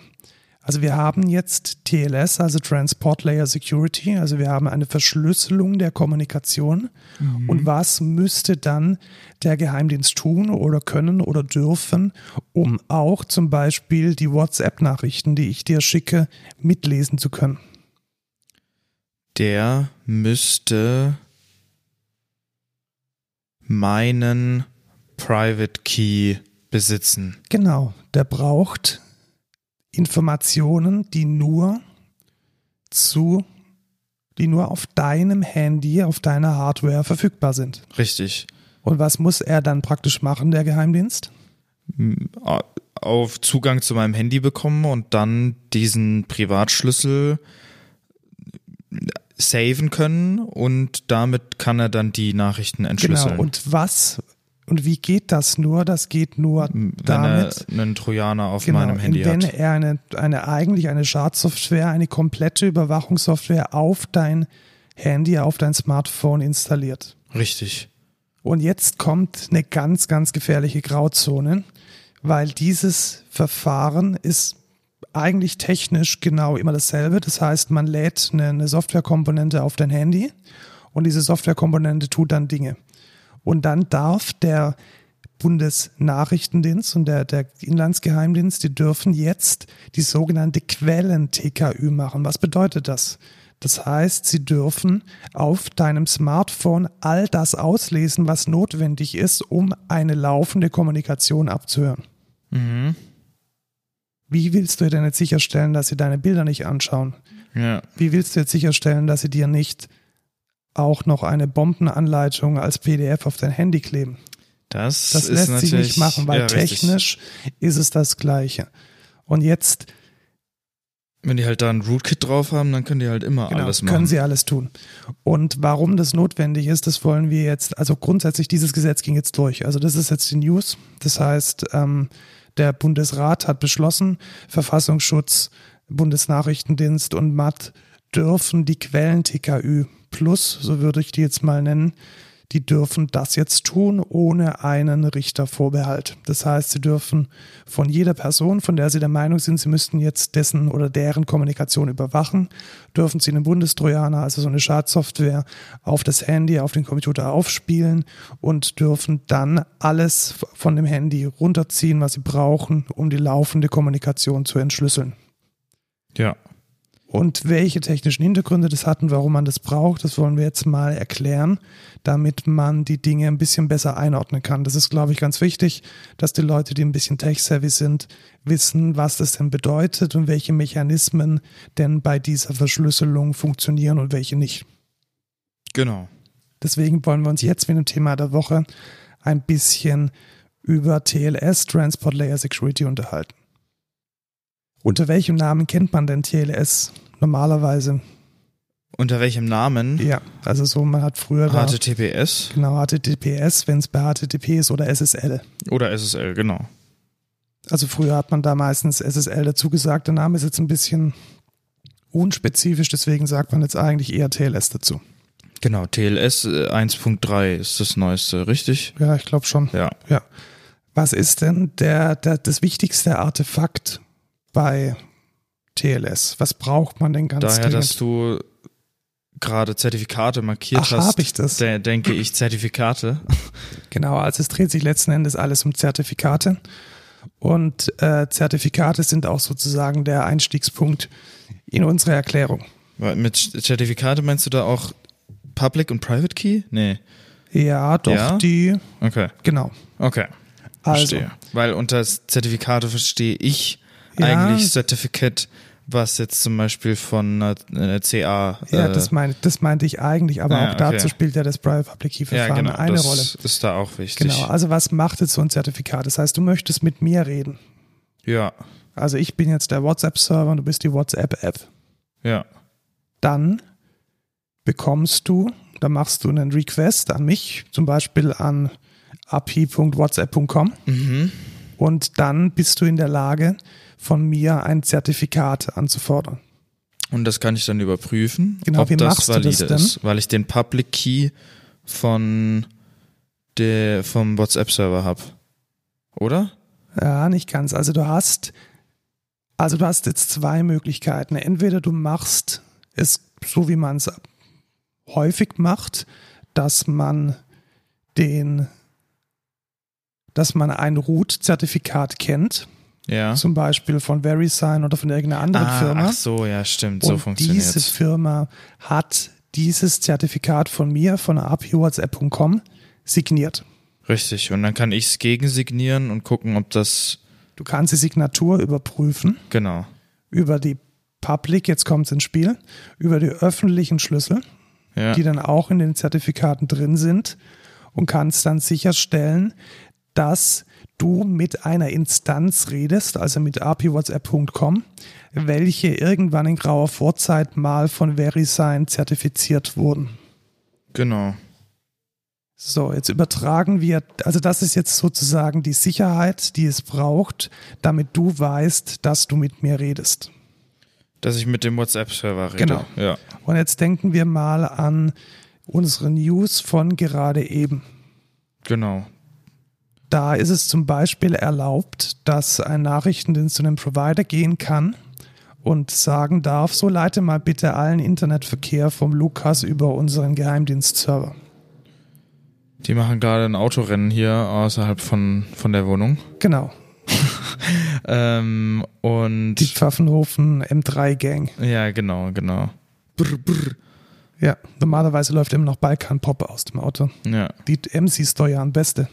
Also wir haben jetzt TLS, also Transport Layer Security, also wir haben eine Verschlüsselung der Kommunikation. Und was müsste dann der Geheimdienst tun oder können oder dürfen, um auch zum Beispiel die WhatsApp-Nachrichten, die ich dir schicke, mitlesen zu können? Der müsste meinen Private Key besitzen. Genau, der braucht Informationen, die nur zu, die nur auf deinem Handy, auf deiner Hardware verfügbar sind. Richtig. Und was muss er dann praktisch machen, der Geheimdienst? M- a- Auf Zugang zu meinem Handy bekommen und dann diesen Privatschlüssel saven können und damit kann er dann die Nachrichten entschlüsseln. Genau. Und was und wie geht das nur? Das geht nur wenn damit, er einen Trojaner auf genau, meinem Handy wenn hat. er eine, eine eigentlich eine Schadsoftware, eine komplette Überwachungssoftware auf dein Handy, auf dein Smartphone installiert. Richtig. Und jetzt kommt eine ganz, ganz gefährliche Grauzone, weil dieses Verfahren ist eigentlich technisch genau immer dasselbe. Das heißt, man lädt eine, eine Softwarekomponente auf dein Handy und diese Softwarekomponente tut dann Dinge. Und dann darf der Bundesnachrichtendienst und der, der Inlandsgeheimdienst, die dürfen jetzt die sogenannte Quellen-TKÜ machen. Was bedeutet das? Das heißt, sie dürfen auf deinem Smartphone all das auslesen, was notwendig ist, um eine laufende Kommunikation abzuhören. Mhm. Wie willst du denn jetzt sicherstellen, dass sie deine Bilder nicht anschauen? Ja. Wie willst du jetzt sicherstellen, dass sie dir nicht auch noch eine Bombenanleitung als PDF auf dein Handy kleben? Das, Das lässt sich nicht machen, weil ja, richtig. technisch ist es das Gleiche. Und jetzt Wenn die halt da ein Rootkit drauf haben, dann können die halt immer genau, alles machen. können sie alles tun. Und warum das notwendig ist, das wollen wir jetzt, also grundsätzlich dieses Gesetz ging jetzt durch. Also das ist jetzt die News. Das heißt, ähm, der Bundesrat hat beschlossen, Verfassungsschutz, Bundesnachrichtendienst und MAT dürfen die Quellen TKÜ plus, so würde ich die jetzt mal nennen, die dürfen das jetzt tun ohne einen Richtervorbehalt. Das heißt, sie dürfen von jeder Person, von der sie der Meinung sind, sie müssten jetzt dessen oder deren Kommunikation überwachen, dürfen sie einen Bundestrojaner, also so eine Schadsoftware, auf das Handy, auf den Computer aufspielen und dürfen dann alles von dem Handy runterziehen, was sie brauchen, um die laufende Kommunikation zu entschlüsseln. Ja. Und welche technischen Hintergründe das hat und warum man das braucht, das wollen wir jetzt mal erklären, damit man die Dinge ein bisschen besser einordnen kann. Das ist, glaube ich, ganz wichtig, dass die Leute, die ein bisschen tech-savvy sind, wissen, was das denn bedeutet und welche Mechanismen denn bei dieser Verschlüsselung funktionieren und welche nicht. Genau. Deswegen wollen wir uns jetzt mit dem Thema der Woche ein bisschen über TLS, Transport Layer Security, unterhalten. Unter welchem Namen kennt man denn TLS normalerweise? Unter welchem Namen? Ja, also so, man hat früher da, HTTPS genau HTTPS, wenn es bei HTTP ist oder SSL. oder SSL, genau. Also früher hat man da meistens SSL dazu gesagt. Der Name ist jetzt ein bisschen unspezifisch, deswegen sagt man jetzt eigentlich eher TLS dazu. Genau, TLS äh, 1.3 ist das neueste, richtig? Ja, ich glaube schon. Ja. Ja. Was ist denn der, der, das wichtigste Artefakt bei TLS? Was braucht man denn ganz Daher, dringend? dass du gerade Zertifikate markiert Ach, hast, hab ich das? de- denke ich Zertifikate. Genau, also es dreht sich letzten Endes alles um Zertifikate. Und äh, Zertifikate sind auch sozusagen der Einstiegspunkt in unsere Erklärung. Mit Zertifikate meinst du da auch Public und Private Key? Nee. Ja, doch, Ja? die, Okay. genau. Okay. Also, Verstehe. Weil unter Zertifikate verstehe ich Ja. eigentlich Certificate, was jetzt zum Beispiel von einer, einer CA. ja, äh, das, mein, das meinte ich eigentlich, aber Ja, auch dazu okay. spielt ja das Private Public Key ja, Verfahren genau, eine das Rolle. ist da auch wichtig. Genau, also was macht jetzt so ein Zertifikat? Das heißt, du möchtest mit mir reden. Ja, Also ich bin jetzt der WhatsApp-Server und du bist die WhatsApp-App. ja, Dann bekommst du, da machst du einen Request an mich, zum Beispiel an api.whatsapp.com mhm. und dann bist du in der Lage, von mir ein Zertifikat anzufordern. Und das kann ich dann überprüfen, Genau, ob wie das machst du valide das denn? ist, weil ich den Public Key von der vom WhatsApp-Server habe. Oder? Ja, nicht ganz. Also du hast, also du hast jetzt zwei Möglichkeiten. Entweder du machst es so, wie man es häufig macht, dass man den, dass man ein Root-Zertifikat kennt, Ja. zum Beispiel von VeriSign oder von irgendeiner anderen ah, Firma. ach so, ja, stimmt, so und funktioniert diese Firma hat dieses Zertifikat von mir, von apwhatsapp.com, signiert. Richtig, und dann kann ich es gegensignieren und gucken, ob das, Du kannst die Signatur überprüfen genau, über die Public, jetzt kommt es ins Spiel, über die öffentlichen Schlüssel, ja, die dann auch in den Zertifikaten drin sind und kannst dann sicherstellen, dass du mit einer Instanz redest, also mit apwhatsapp.com, welche irgendwann in grauer Vorzeit mal von VeriSign zertifiziert wurden. genau, So, jetzt übertragen wir, also das ist jetzt sozusagen die Sicherheit, die es braucht, damit du weißt, dass du mit mir redest. dass ich mit dem WhatsApp-Server rede. Genau. Ja, Und jetzt denken wir mal an unsere News von gerade eben. genau, Da ist es zum Beispiel erlaubt, dass ein Nachrichtendienst zu einem Provider gehen kann und sagen darf, so leite mal bitte allen Internetverkehr vom Lukas über unseren Geheimdienstserver. Die machen gerade ein Autorennen hier außerhalb von, von der Wohnung. Genau, Ähm, und die Pfaffenhofen M3-Gang. ja, genau, genau. Brr, brr. Ja, normalerweise läuft immer noch Balkan-Pop aus dem Auto. Ja, Die MC-Steuern, beste.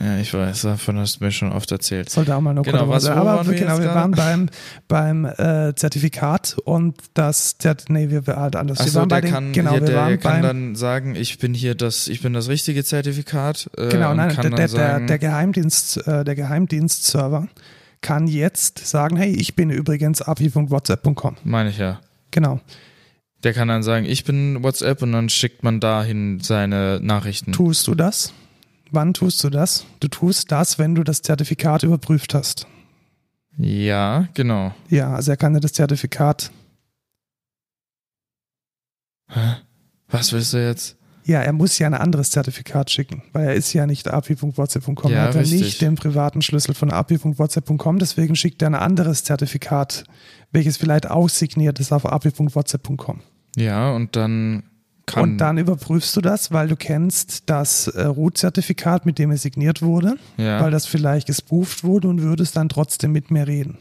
Ja, ich weiß, davon hast du mir schon oft erzählt. Sollte auch mal noch Genau, was- Aber waren wir genau, wir waren beim, beim äh, Zertifikat und das, nee, wir waren halt anders. wir Achso, waren bei der den, kann, genau, hier, wir der waren kann beim, dann sagen, ich bin hier das, ich bin das richtige Zertifikat. Äh, genau, nein, der, der, der, sagen, der Geheimdienst, äh, der Geheimdienstserver kann jetzt sagen, hey, ich bin übrigens api.whatsapp.com. meine ich ja. Genau. Der kann dann sagen, ich bin WhatsApp und dann schickt man dahin seine Nachrichten. Tust du das? Wann tust du das? Du tust das, wenn du das Zertifikat überprüft hast. Ja, genau. Ja, also er kann dir das Zertifikat Hä? Was willst du jetzt? Ja, er muss ja ein anderes Zertifikat schicken, weil er ist ja nicht api.whatsapp.com. Ja, er hat ja nicht den privaten Schlüssel von api.whatsapp.com, deswegen schickt er ein anderes Zertifikat, welches vielleicht aussigniert ist auf api.whatsapp.com. Ja, und dann kann. Und dann überprüfst du das, weil du kennst das äh, Root-Zertifikat, mit dem es signiert wurde, ja. weil das vielleicht gespooft wurde und würdest dann trotzdem mit mir reden.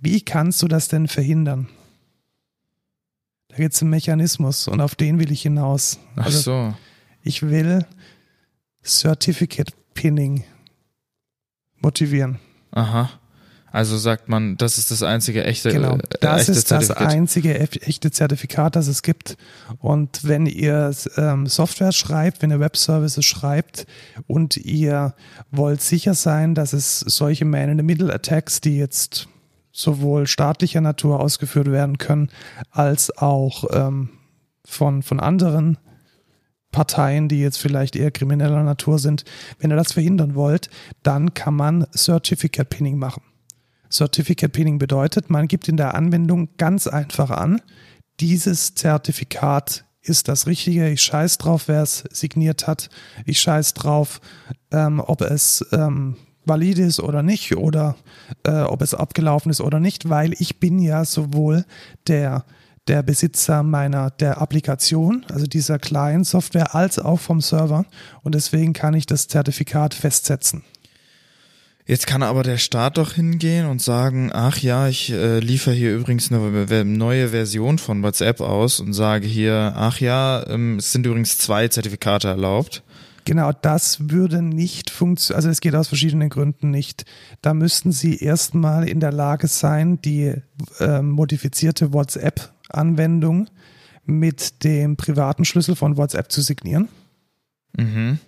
Wie kannst du das denn verhindern? Da gibt es einen Mechanismus und auf den will ich hinaus. Ach Also so. ich will Certificate Pinning motivieren. Aha. Also sagt man, das ist das einzige echte, Genau, äh, das echte ist das Zertifikat. einzige eff- echte Zertifikat, das es gibt. Und wenn ihr ähm, Software schreibt, wenn ihr Webservices schreibt und ihr wollt sicher sein, dass es solche Man-in-the-Middle-Attacks, die jetzt sowohl staatlicher Natur ausgeführt werden können, als auch ähm, von, von anderen Parteien, die jetzt vielleicht eher krimineller Natur sind, wenn ihr das verhindern wollt, dann kann man Certificate Pinning machen. Certificate Pinning bedeutet, man gibt in der Anwendung ganz einfach an, dieses Zertifikat ist das Richtige. Ich scheiß drauf, wer es signiert hat. Ich scheiß drauf, ähm, ob es ähm, valid ist oder nicht oder äh, ob es abgelaufen ist oder nicht, weil ich bin ja sowohl der der Besitzer meiner der Applikation, also dieser Client-Software, als auch vom Server und deswegen kann ich das Zertifikat festsetzen. Jetzt kann aber der Staat doch hingehen und sagen, ach ja, ich äh, liefere hier übrigens eine neue Version von WhatsApp aus und sage hier, ach ja, ähm, es sind übrigens zwei Zertifikate erlaubt. Genau, das würde nicht funktionieren. Also es geht aus verschiedenen Gründen nicht. Da müssten Sie erstmal in der Lage sein, die äh, modifizierte WhatsApp-Anwendung mit dem privaten Schlüssel von WhatsApp zu signieren, Mhm.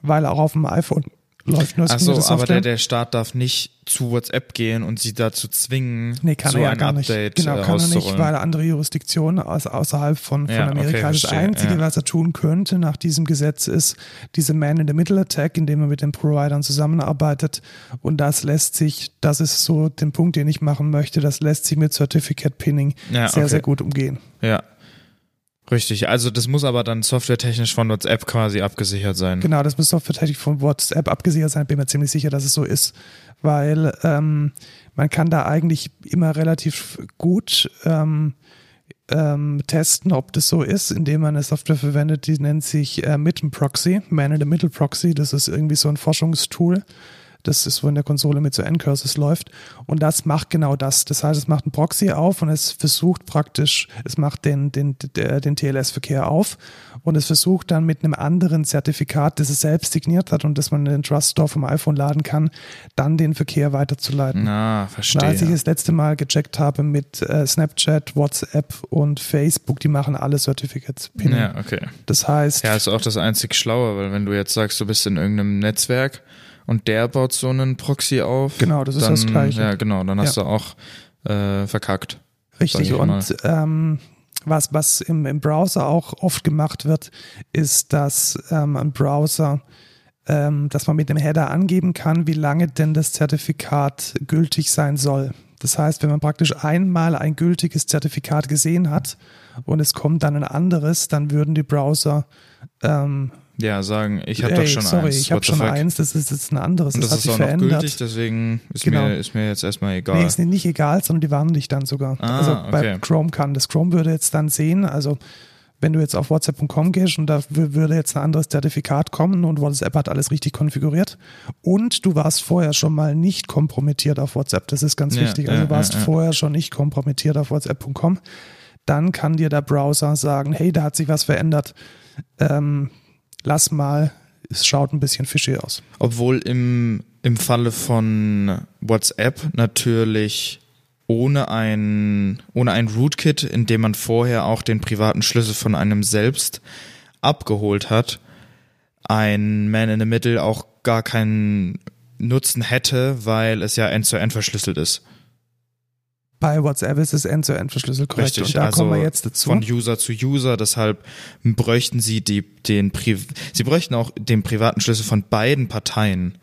weil auch auf dem iPhone läuft nur Ach so, signierte aber der, der Staat darf nicht zu WhatsApp gehen und sie dazu zwingen, Nee, kann so er ja gar nicht. Update Genau, äh, kann er nicht, weil andere Jurisdiktionen aus, außerhalb von, von Ja, Amerika. okay, das Einzige, ja. was er tun könnte nach diesem Gesetz, ist diese Man-in-the-Middle-Attack, indem er mit den Providern zusammenarbeitet. Und das lässt sich, das ist so den Punkt, den ich machen möchte, das lässt sich mit Certificate Pinning sehr, okay. sehr gut umgehen. Ja. Richtig, also das muss aber dann softwaretechnisch von WhatsApp quasi abgesichert sein. Genau, das muss softwaretechnisch von WhatsApp abgesichert sein. Bin mir ziemlich sicher, dass es so ist, weil ähm, man kann da eigentlich immer relativ gut ähm, ähm, testen, ob das so ist, indem man eine Software verwendet, die nennt sich äh, Mitten Proxy, Man in the Middle Proxy. Das ist irgendwie so ein Forschungstool. Das ist, wo in der Konsole mit so N-Curses läuft. Und das macht genau das. Das heißt, es macht ein Proxy auf und es versucht praktisch, es macht den, den, den, TLS-Verkehr auf und es versucht dann mit einem anderen Zertifikat, das es selbst signiert hat und das man in den Trust Store vom iPhone laden kann, dann den Verkehr weiterzuleiten. Na, Und verstehe. als ich das letzte Mal gecheckt habe mit äh, Snapchat, WhatsApp und Facebook, die machen alle Certificates Pinning. ja, okay. Das heißt, Ja, ist auch das einzig Schlaue, weil wenn du jetzt sagst, du bist in irgendeinem Netzwerk und der baut so einen Proxy auf, Genau, das ist dann, das Gleiche. Ja, genau, dann hast du auch äh, verkackt. Richtig, und ähm, was, was im, im Browser auch oft gemacht wird, ist, dass ähm, ein Browser, ähm, dass man mit dem Header angeben kann, wie lange denn das Zertifikat gültig sein soll. Das heißt, wenn man praktisch einmal ein gültiges Zertifikat gesehen hat und es kommt dann ein anderes, dann würden die Browser ähm, Ja, sagen, ich habe doch schon sorry, eins. ich habe schon fuck? eins, das ist jetzt ein anderes, Und das, das, hat ist sich auch noch verändert. gültig, deswegen ist, Genau. mir, ist mir jetzt erstmal egal. Nee, ist nicht egal, sondern die warnen dich dann sogar. Ah, also bei okay. Chrome kann das. Chrome würde jetzt dann sehen, also wenn du jetzt auf WhatsApp.com gehst und da wür- würde jetzt ein anderes Zertifikat kommen und WhatsApp hat alles richtig konfiguriert und du warst vorher schon mal nicht kompromittiert auf WhatsApp, das ist ganz Ja, wichtig, also ja, du warst ja. vorher schon nicht kompromittiert auf WhatsApp.com, dann kann dir der Browser sagen, hey, da hat sich was verändert, ähm, lass mal, es schaut ein bisschen fishy aus. Obwohl im, im Falle von WhatsApp natürlich ohne ein, ohne ein Rootkit, in dem man vorher auch den privaten Schlüssel von einem selbst abgeholt hat, ein Man in the Middle auch gar keinen Nutzen hätte, weil es ja end-zu-end verschlüsselt ist. Bei WhatsApp ist es end-to-end verschlüsselt korrekt Richtig, und da also kommen wir jetzt dazu. von User zu User, deshalb bräuchten sie die, den Pri sie bräuchten auch den privaten Schlüssel von beiden Parteien.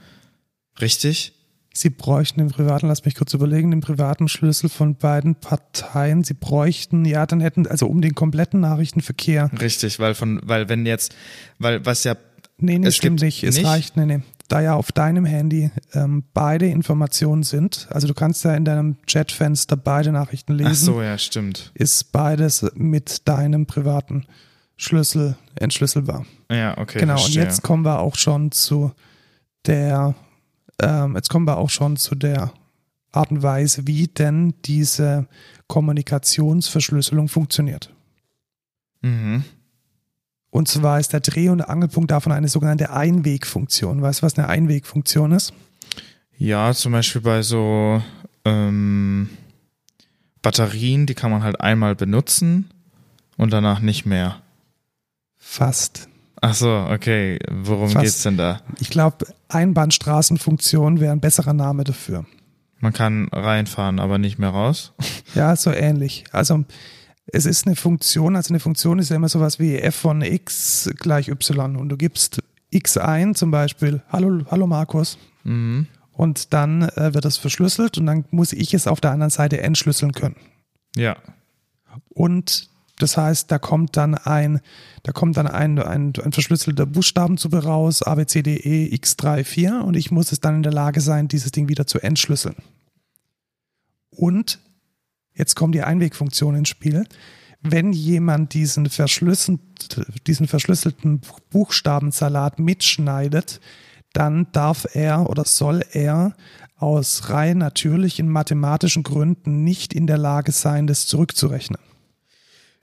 Richtig? Sie bräuchten den privaten, lass mich kurz überlegen, den privaten Schlüssel von beiden Parteien. Sie bräuchten, ja, dann hätten, also um den kompletten Nachrichtenverkehr. Richtig, weil von, weil wenn jetzt, weil was ja, Nee, nee, Es stimmt gibt nicht. Es nicht? reicht, nee, nee. Da ja auf deinem Handy ähm, beide Informationen sind, also du kannst ja in deinem Chatfenster beide Nachrichten lesen, ach so, ja, stimmt. ist beides mit deinem privaten Schlüssel entschlüsselbar. Ja, okay. genau, verstehe. und jetzt kommen wir auch schon zu der, ähm, jetzt kommen wir auch schon zu der Art und Weise, wie denn diese Kommunikationsverschlüsselung funktioniert. Mhm. Und zwar ist der Dreh- und Angelpunkt davon eine sogenannte Einwegfunktion. Weißt du, was eine Einwegfunktion ist? Ja, zum Beispiel bei so ähm, Batterien, die kann man halt einmal benutzen und danach nicht mehr. Fast. Ach so, okay. Worum Fast. geht's denn da? Ich glaube, Einbahnstraßenfunktion wäre ein besserer Name dafür. Man kann reinfahren, aber nicht mehr raus. Ja, so ähnlich. Also es ist eine Funktion, also eine Funktion ist ja immer sowas wie f von x gleich y und du gibst x ein, zum Beispiel, hallo, hallo Markus, Mhm. und dann äh, wird das verschlüsselt und dann muss ich es auf der anderen Seite entschlüsseln können. Ja. Und das heißt, da kommt dann ein, da kommt dann ein, ein, ein verschlüsselter Buchstabenzube raus, A, B, C, D, E, X, 3, 4 und ich muss es dann in der Lage sein, dieses Ding wieder zu entschlüsseln. Und jetzt kommt die Einwegfunktion ins Spiel. Wenn jemand diesen, verschlüsselt, diesen verschlüsselten Buchstabensalat mitschneidet, dann darf er oder soll er aus rein natürlichen mathematischen Gründen nicht in der Lage sein, das zurückzurechnen.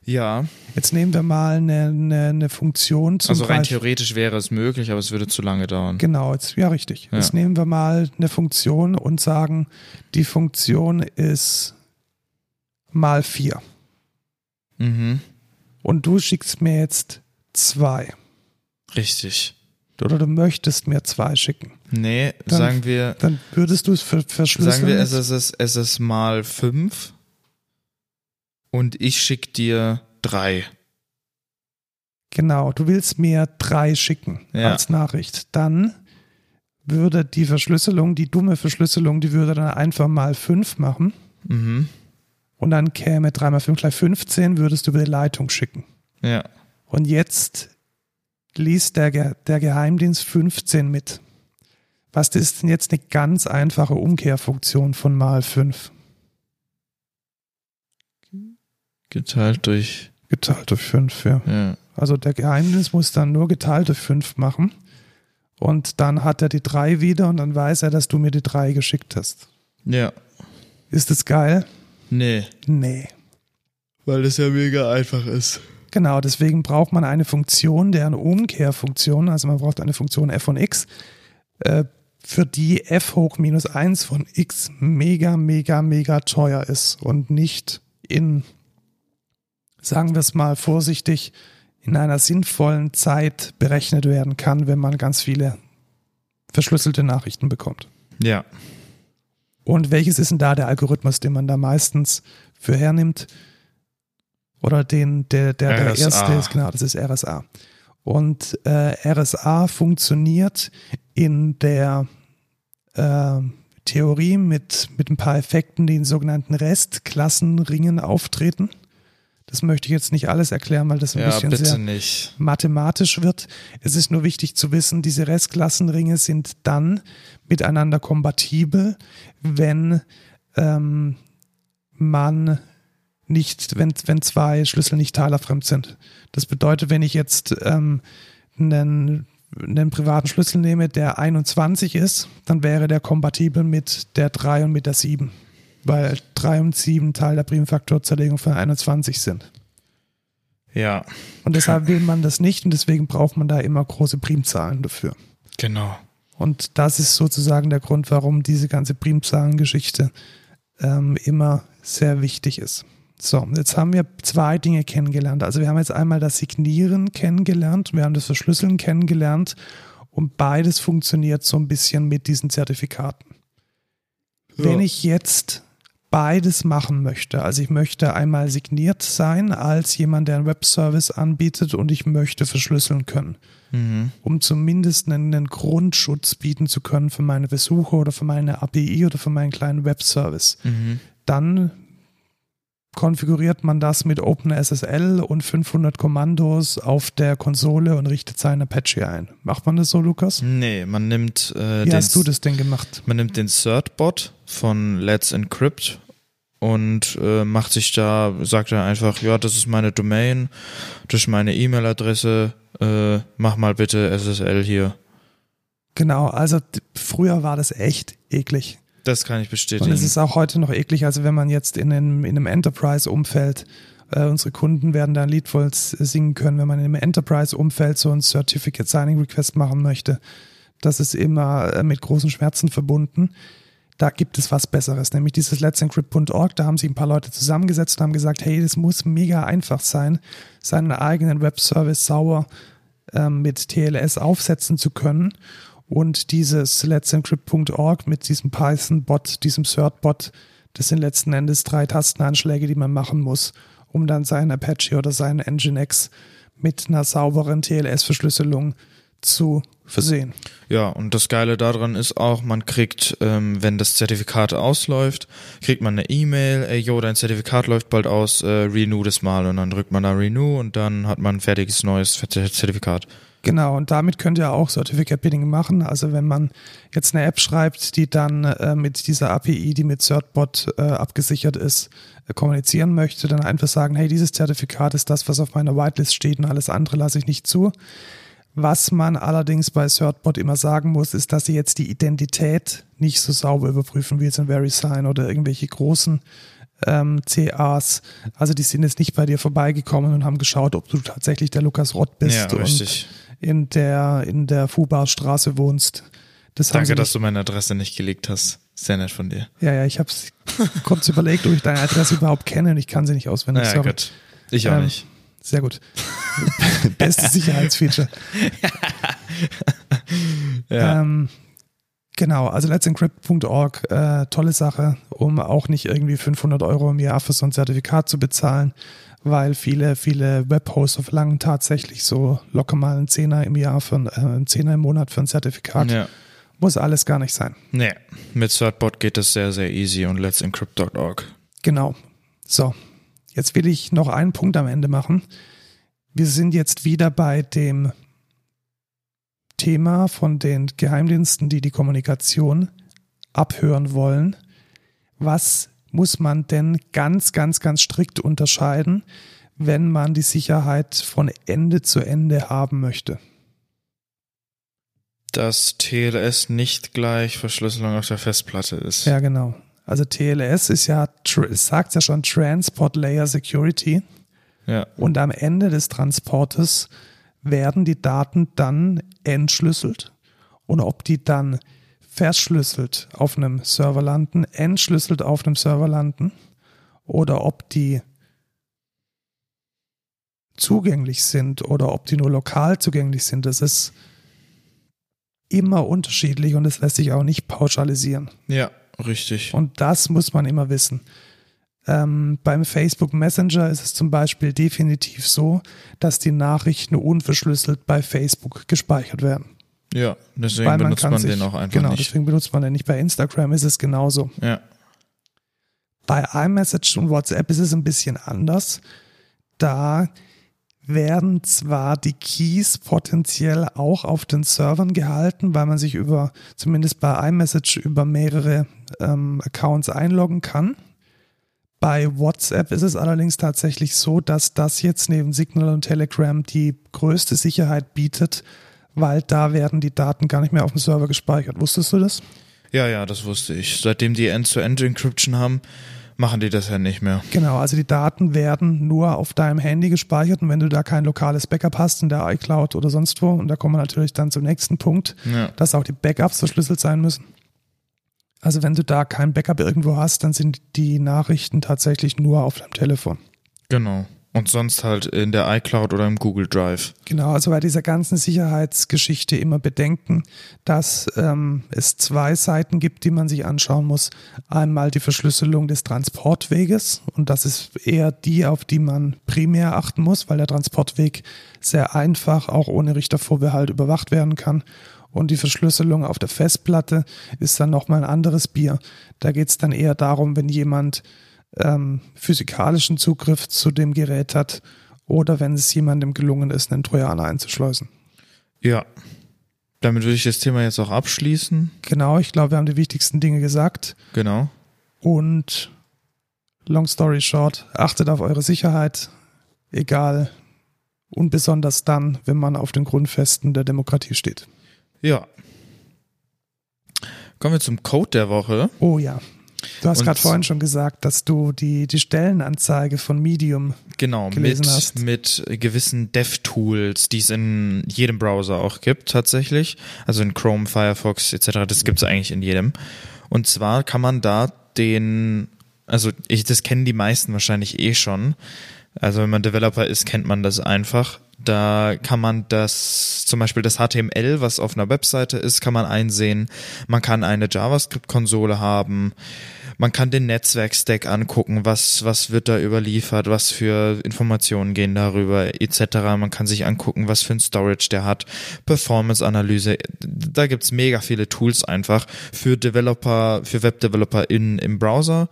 Ja. Jetzt nehmen wir mal eine, eine, eine Funktion zum Also rein Beispiel. theoretisch wäre es möglich, aber es würde zu lange dauern. Genau, jetzt, ja richtig. Ja. Jetzt nehmen wir mal eine Funktion und sagen, die Funktion ist mal 4. Mhm. Und du schickst mir jetzt zwei. Richtig. Oder du möchtest mir zwei schicken. Nee, Dann- sagen wir, Dann würdest du es ver verschlüsseln. sagen wir, es ist, es, es ist mal fünf und ich schick dir drei. Genau, du willst mir drei schicken Ja. als Nachricht. Dann würde die Verschlüsselung, die dumme Verschlüsselung, die würde dann einfach mal fünf machen. Mhm. Und dann käme 3 mal 5 gleich 15, würdest du über die Leitung schicken. Ja. Und jetzt liest der, Ge der Geheimdienst 15 mit. Was ist denn jetzt eine ganz einfache Umkehrfunktion von mal 5? Geteilt durch, Geteilt durch 5, ja. ja. Also der Geheimdienst muss dann nur geteilt durch 5 machen. Und dann hat er die 3 wieder und dann weiß er, dass du mir die 3 geschickt hast. Ja. Ist das geil? Nee. Nee. Weil es ja mega einfach ist. Genau, deswegen braucht man eine Funktion, deren Umkehrfunktion, also man braucht eine Funktion f von x, äh, für die f hoch minus 1 von x mega, mega, mega teuer ist und nicht in, sagen wir es mal vorsichtig, in einer sinnvollen Zeit berechnet werden kann, wenn man ganz viele verschlüsselte Nachrichten bekommt. Ja. Und welches ist denn da der Algorithmus, den man da meistens für hernimmt? Oder den, der, der, der RSA. erste ist, genau, das ist RSA. Und äh, RSA funktioniert in der äh, Theorie mit, mit ein paar Effekten, die in sogenannten Restklassenringen auftreten. Das möchte ich jetzt nicht alles erklären, weil das ein Ja, bisschen sehr nicht. mathematisch wird. Es ist nur wichtig zu wissen, diese Restklassenringe sind dann miteinander kompatibel, wenn ähm, man nicht, wenn, wenn zwei Schlüssel nicht teilerfremd sind. Das bedeutet, wenn ich jetzt ähm, einen, einen privaten Schlüssel nehme, der 21 ist, dann wäre der kompatibel mit der 3 und mit der 7. Weil 3 und 7 Teil der Primfaktorzerlegung von 21 sind. Ja. Und deshalb will man das nicht und deswegen braucht man da immer große Primzahlen dafür. Genau. Und das ist sozusagen der Grund, warum diese ganze Primzahlengeschichte ähm, immer sehr wichtig ist. So, jetzt haben wir zwei Dinge kennengelernt. Also wir haben jetzt einmal das Signieren kennengelernt, wir haben das Verschlüsseln kennengelernt und beides funktioniert so ein bisschen mit diesen Zertifikaten. Wenn ich jetzt beides machen möchte, also ich möchte einmal signiert sein als jemand, der einen Webservice anbietet und ich möchte verschlüsseln können, Mhm. um zumindest einen, einen Grundschutz bieten zu können für meine Besucher oder für meine API oder für meinen kleinen Webservice. Mhm. Dann konfiguriert man das mit OpenSSL und 500 Kommandos auf der Konsole und richtet seinen Apache ein. Macht man das so, Lukas? Nee, man nimmt äh, Wie den, hast du das denn gemacht? man nimmt den Certbot von Let's Encrypt und äh, macht sich da, sagt er einfach, ja, das ist meine Domain, das ist meine E-Mail-Adresse, äh, mach mal bitte SSL hier. Genau, also früher war das echt eklig. Das kann ich Und bestätigen. es ist auch heute noch eklig, also wenn man jetzt in einem, in einem Enterprise-Umfeld Äh, unsere Kunden werden da ein Lied voll singen können, wenn man im Enterprise-Umfeld so ein Certificate Signing Request machen möchte. Das ist immer äh, mit großen Schmerzen verbunden. Da gibt es was Besseres, nämlich dieses Let's Encrypt.org. Da haben sich ein paar Leute zusammengesetzt und haben gesagt, hey, das muss mega einfach sein, seinen eigenen Webservice sauber ähm, mit TLS aufsetzen zu können. Und dieses Let's Encrypt.org mit diesem Python-Bot, diesem Cert-Bot, das sind letzten Endes drei Tastenanschläge, die man machen muss, um dann seinen Apache oder seinen Nginx mit einer sauberen TLS-Verschlüsselung zu versehen. Ja, und das Geile daran ist auch, man kriegt, ähm, wenn das Zertifikat ausläuft, kriegt man eine E-Mail, ey, yo, dein Zertifikat läuft bald aus, äh, renew das mal und dann drückt man da renew und dann hat man ein fertiges neues Zertifikat. Genau, und damit könnt ihr auch Certificate Bidding machen. Also wenn man jetzt eine App schreibt, die dann äh, mit dieser API, die mit CertBot äh, abgesichert ist, äh, kommunizieren möchte, dann einfach sagen, hey, dieses Zertifikat ist das, was auf meiner Whitelist steht und alles andere lasse ich nicht zu. Was man allerdings bei CertBot immer sagen muss, ist, dass sie jetzt die Identität nicht so sauber überprüfen wie jetzt in VeriSign oder irgendwelche großen ähm, CAs. Also die sind jetzt nicht bei dir vorbeigekommen und haben geschaut, ob du tatsächlich der Lukas Rott bist. Ja, richtig. Und in der, in der Fubar-Straße wohnst. Das Danke, dass du meine Adresse nicht gelegt hast. Sehr nett von dir. Ja, ja, ich habe kurz überlegt, ob ich deine Adresse überhaupt kenne und ich kann sie nicht auswendig. Ja, Gott. Ich auch ähm, nicht. Sehr gut. Bestes Sicherheitsfeature. ja. Ähm, genau, also let'sencrypt.org, äh, tolle Sache, um auch nicht irgendwie 500 Euro im Jahr für so ein Zertifikat zu bezahlen weil viele, viele Webhoster verlangen tatsächlich so locker mal einen Zehner im Jahr für äh, einen Zehner im Monat für ein Zertifikat. Ja. Muss alles gar nicht sein. Nee, mit Certbot geht das sehr, sehr easy und let's encrypt.org. Genau. So, jetzt will ich noch einen Punkt am Ende machen. Wir sind jetzt wieder bei dem Thema von den Geheimdiensten, die die Kommunikation abhören wollen. Was muss man denn ganz, ganz, ganz strikt unterscheiden, wenn man die Sicherheit von Ende zu Ende haben möchte? Dass TLS nicht gleich Verschlüsselung auf der Festplatte ist. Ja, genau. Also TLS ist ja, es sagt ja schon Transport Layer Security. Ja. Und am Ende des Transportes werden die Daten dann entschlüsselt. Und ob die dann verschlüsselt auf einem Server landen, entschlüsselt auf einem Server landen oder ob die zugänglich sind oder ob die nur lokal zugänglich sind, das ist immer unterschiedlich und das lässt sich auch nicht pauschalisieren. Ja, richtig. Und das muss man immer wissen. Ähm, beim Facebook Messenger ist es zum Beispiel definitiv so, dass die Nachrichten unverschlüsselt bei Facebook gespeichert werden. Ja, deswegen man benutzt man sich, den auch einfach genau, nicht. deswegen benutzt man den nicht. Bei Instagram ist es genauso. Ja. Bei iMessage und WhatsApp ist es ein bisschen anders. Da werden zwar die Keys potenziell auch auf den Servern gehalten, weil man sich über, zumindest bei iMessage, über mehrere ähm, Accounts einloggen kann. Bei WhatsApp ist es allerdings tatsächlich so, dass das jetzt neben Signal und Telegram die größte Sicherheit bietet, weil da werden die Daten gar nicht mehr auf dem Server gespeichert. Wusstest du das? Ja, ja, das wusste ich. Seitdem die End-to-End-Encryption haben, machen die das ja nicht mehr. Genau, also die Daten werden nur auf deinem Handy gespeichert und wenn du da kein lokales Backup hast in der iCloud oder sonst wo, und da kommen wir natürlich dann zum nächsten Punkt, ja. dass auch die Backups verschlüsselt sein müssen. Also wenn du da kein Backup irgendwo hast, dann sind die Nachrichten tatsächlich nur auf deinem Telefon. Genau. Und sonst halt in der iCloud oder im Google Drive. Genau, also bei dieser ganzen Sicherheitsgeschichte immer bedenken, dass ähm, es zwei Seiten gibt, die man sich anschauen muss. Einmal die Verschlüsselung des Transportweges und das ist eher die, auf die man primär achten muss, weil der Transportweg sehr einfach, auch ohne Richtervorbehalt überwacht werden kann. Und die Verschlüsselung auf der Festplatte ist dann nochmal ein anderes Bier. Da geht es dann eher darum, wenn jemand ähm, physikalischen Zugriff zu dem Gerät hat oder wenn es jemandem gelungen ist, einen Trojaner einzuschleusen. Ja. Damit würde ich das Thema jetzt auch abschließen. Genau, ich glaube, wir haben die wichtigsten Dinge gesagt. Genau. Und long story short, achtet auf eure Sicherheit, egal und besonders dann, wenn man auf den Grundfesten der Demokratie steht. Ja. Kommen wir zum Code der Woche. Oh ja. Du hast gerade vorhin schon gesagt, dass du die, die Stellenanzeige von Medium Genau, gelesen mit, hast. mit gewissen Dev-Tools, die es in jedem Browser auch gibt tatsächlich. Also in Chrome, Firefox etc. Das gibt's eigentlich in jedem. Und zwar kann man da den, also ich, das kennen die meisten wahrscheinlich eh schon. Also wenn man Developer ist, kennt man das einfach. Da kann man das, zum Beispiel das HTML, was auf einer Webseite ist, kann man einsehen. Man kann eine JavaScript-Konsole haben. Man kann den Netzwerkstack angucken, was, was wird da überliefert, was für Informationen gehen darüber, etc. Man kann sich angucken, was für ein Storage der hat, Performance-Analyse. Da gibt's mega viele Tools einfach für Developer, für Webdeveloper im Browser.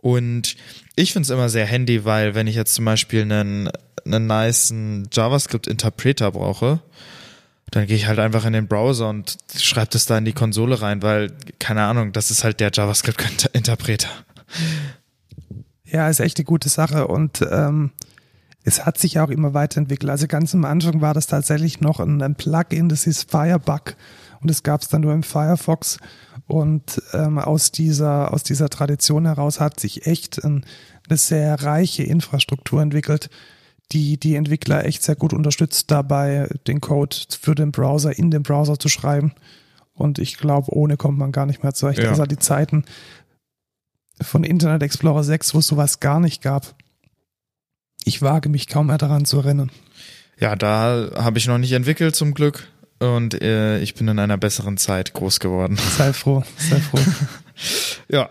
Und ich find's immer sehr handy, weil wenn ich jetzt zum Beispiel einen, einen nicen JavaScript-Interpreter brauche, dann gehe ich halt einfach in den Browser und schreibe das da in die Konsole rein, weil, keine Ahnung, das ist halt der JavaScript-Interpreter. Ja, ist echt eine gute Sache und ähm, es hat sich auch immer weiterentwickelt. Also ganz am Anfang war das tatsächlich noch ein, ein Plugin, das hieß Firebug und das gab es dann nur im Firefox und ähm, aus dieser aus dieser Tradition heraus hat sich echt ein, eine sehr reiche Infrastruktur entwickelt, die die Entwickler echt sehr gut unterstützt dabei, den Code für den Browser in den Browser zu schreiben. Und ich glaube, ohne kommt man gar nicht mehr zurecht. Ja. Also die Zeiten von Internet Explorer 6, wo es sowas gar nicht gab. Ich wage mich kaum mehr daran zu erinnern. Ja, da habe ich noch nicht entwickelt zum Glück und äh, ich bin in einer besseren Zeit groß geworden. Sei froh, sei froh. Ja,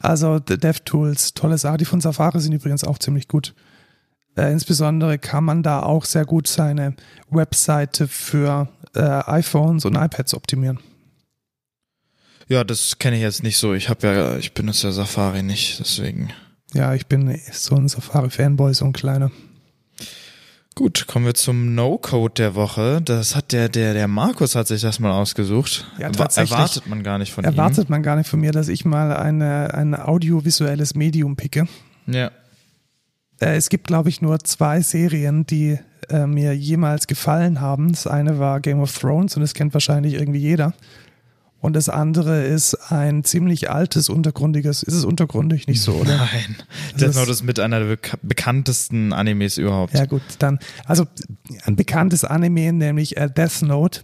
Also DevTools, tolle Sache. Die von Safari sind übrigens auch ziemlich gut. Äh, insbesondere kann man da auch sehr gut seine Webseite für äh, iPhones und iPads optimieren. ja, das kenne ich jetzt nicht so. Ich habe ja, ich benutze ja Safari nicht, deswegen. Ja, ich bin so ein Safari-Fanboy, so ein kleiner. Gut, kommen wir zum No-Code der Woche. Das hat der, der, der Markus hat sich das mal ausgesucht. Ja, tatsächlich. Erwartet man gar nicht von Erwartet man gar nicht von mir, dass ich mal eine, ein audiovisuelles Medium picke. ihm. Ja. Äh, es gibt, glaube ich, nur zwei Serien, die äh, mir jemals gefallen haben. Das eine war Game of Thrones und das kennt wahrscheinlich irgendwie jeder. Und das andere ist ein ziemlich altes, untergrundiges. Ist es untergrundig? Nicht so, oder? Nein. Das Death Note ist mit einer der beka bekanntesten Animes überhaupt. Ja, gut, dann. Also ein bekanntes Anime, nämlich äh, Death Note,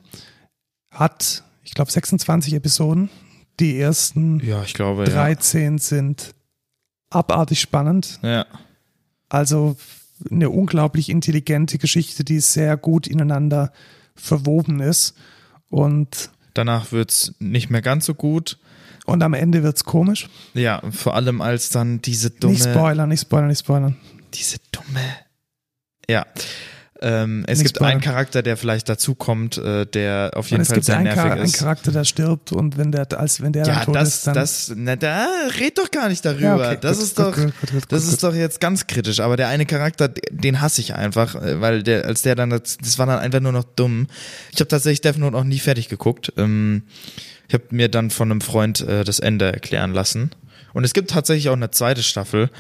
hat, ich glaube, 26 Episoden. Die ersten Ja, ich glaube, 13 sind abartig spannend. ja. Ja. Also eine unglaublich intelligente Geschichte, die sehr gut ineinander verwoben ist. Und, Danach wird's nicht mehr ganz so gut. und am Ende wird's komisch. Ja, vor allem als dann diese dumme. Nicht spoilern, nicht spoilern, nicht spoilern. Diese dumme. Ja. Ähm, es Nicht gibt spoilern. einen Charakter, der vielleicht dazukommt, äh, der auf jeden es Fall gibt sehr einen, nervig Char einen ist. Charakter, der stirbt und wenn der, als wenn der ja, dann tot das, ist, dann. das, na, da red doch gar nicht darüber. Ja, okay, das gut, ist gut, doch, gut, das ist doch jetzt ganz kritisch. Aber der eine Charakter, den hasse ich einfach, äh, weil der, als der dann, das, das war dann einfach nur noch dumm. Ich habe tatsächlich Death Note auch nie fertig geguckt. Ähm, ich habe mir dann von einem Freund äh, das Ende erklären lassen. Und es gibt tatsächlich auch eine zweite Staffel,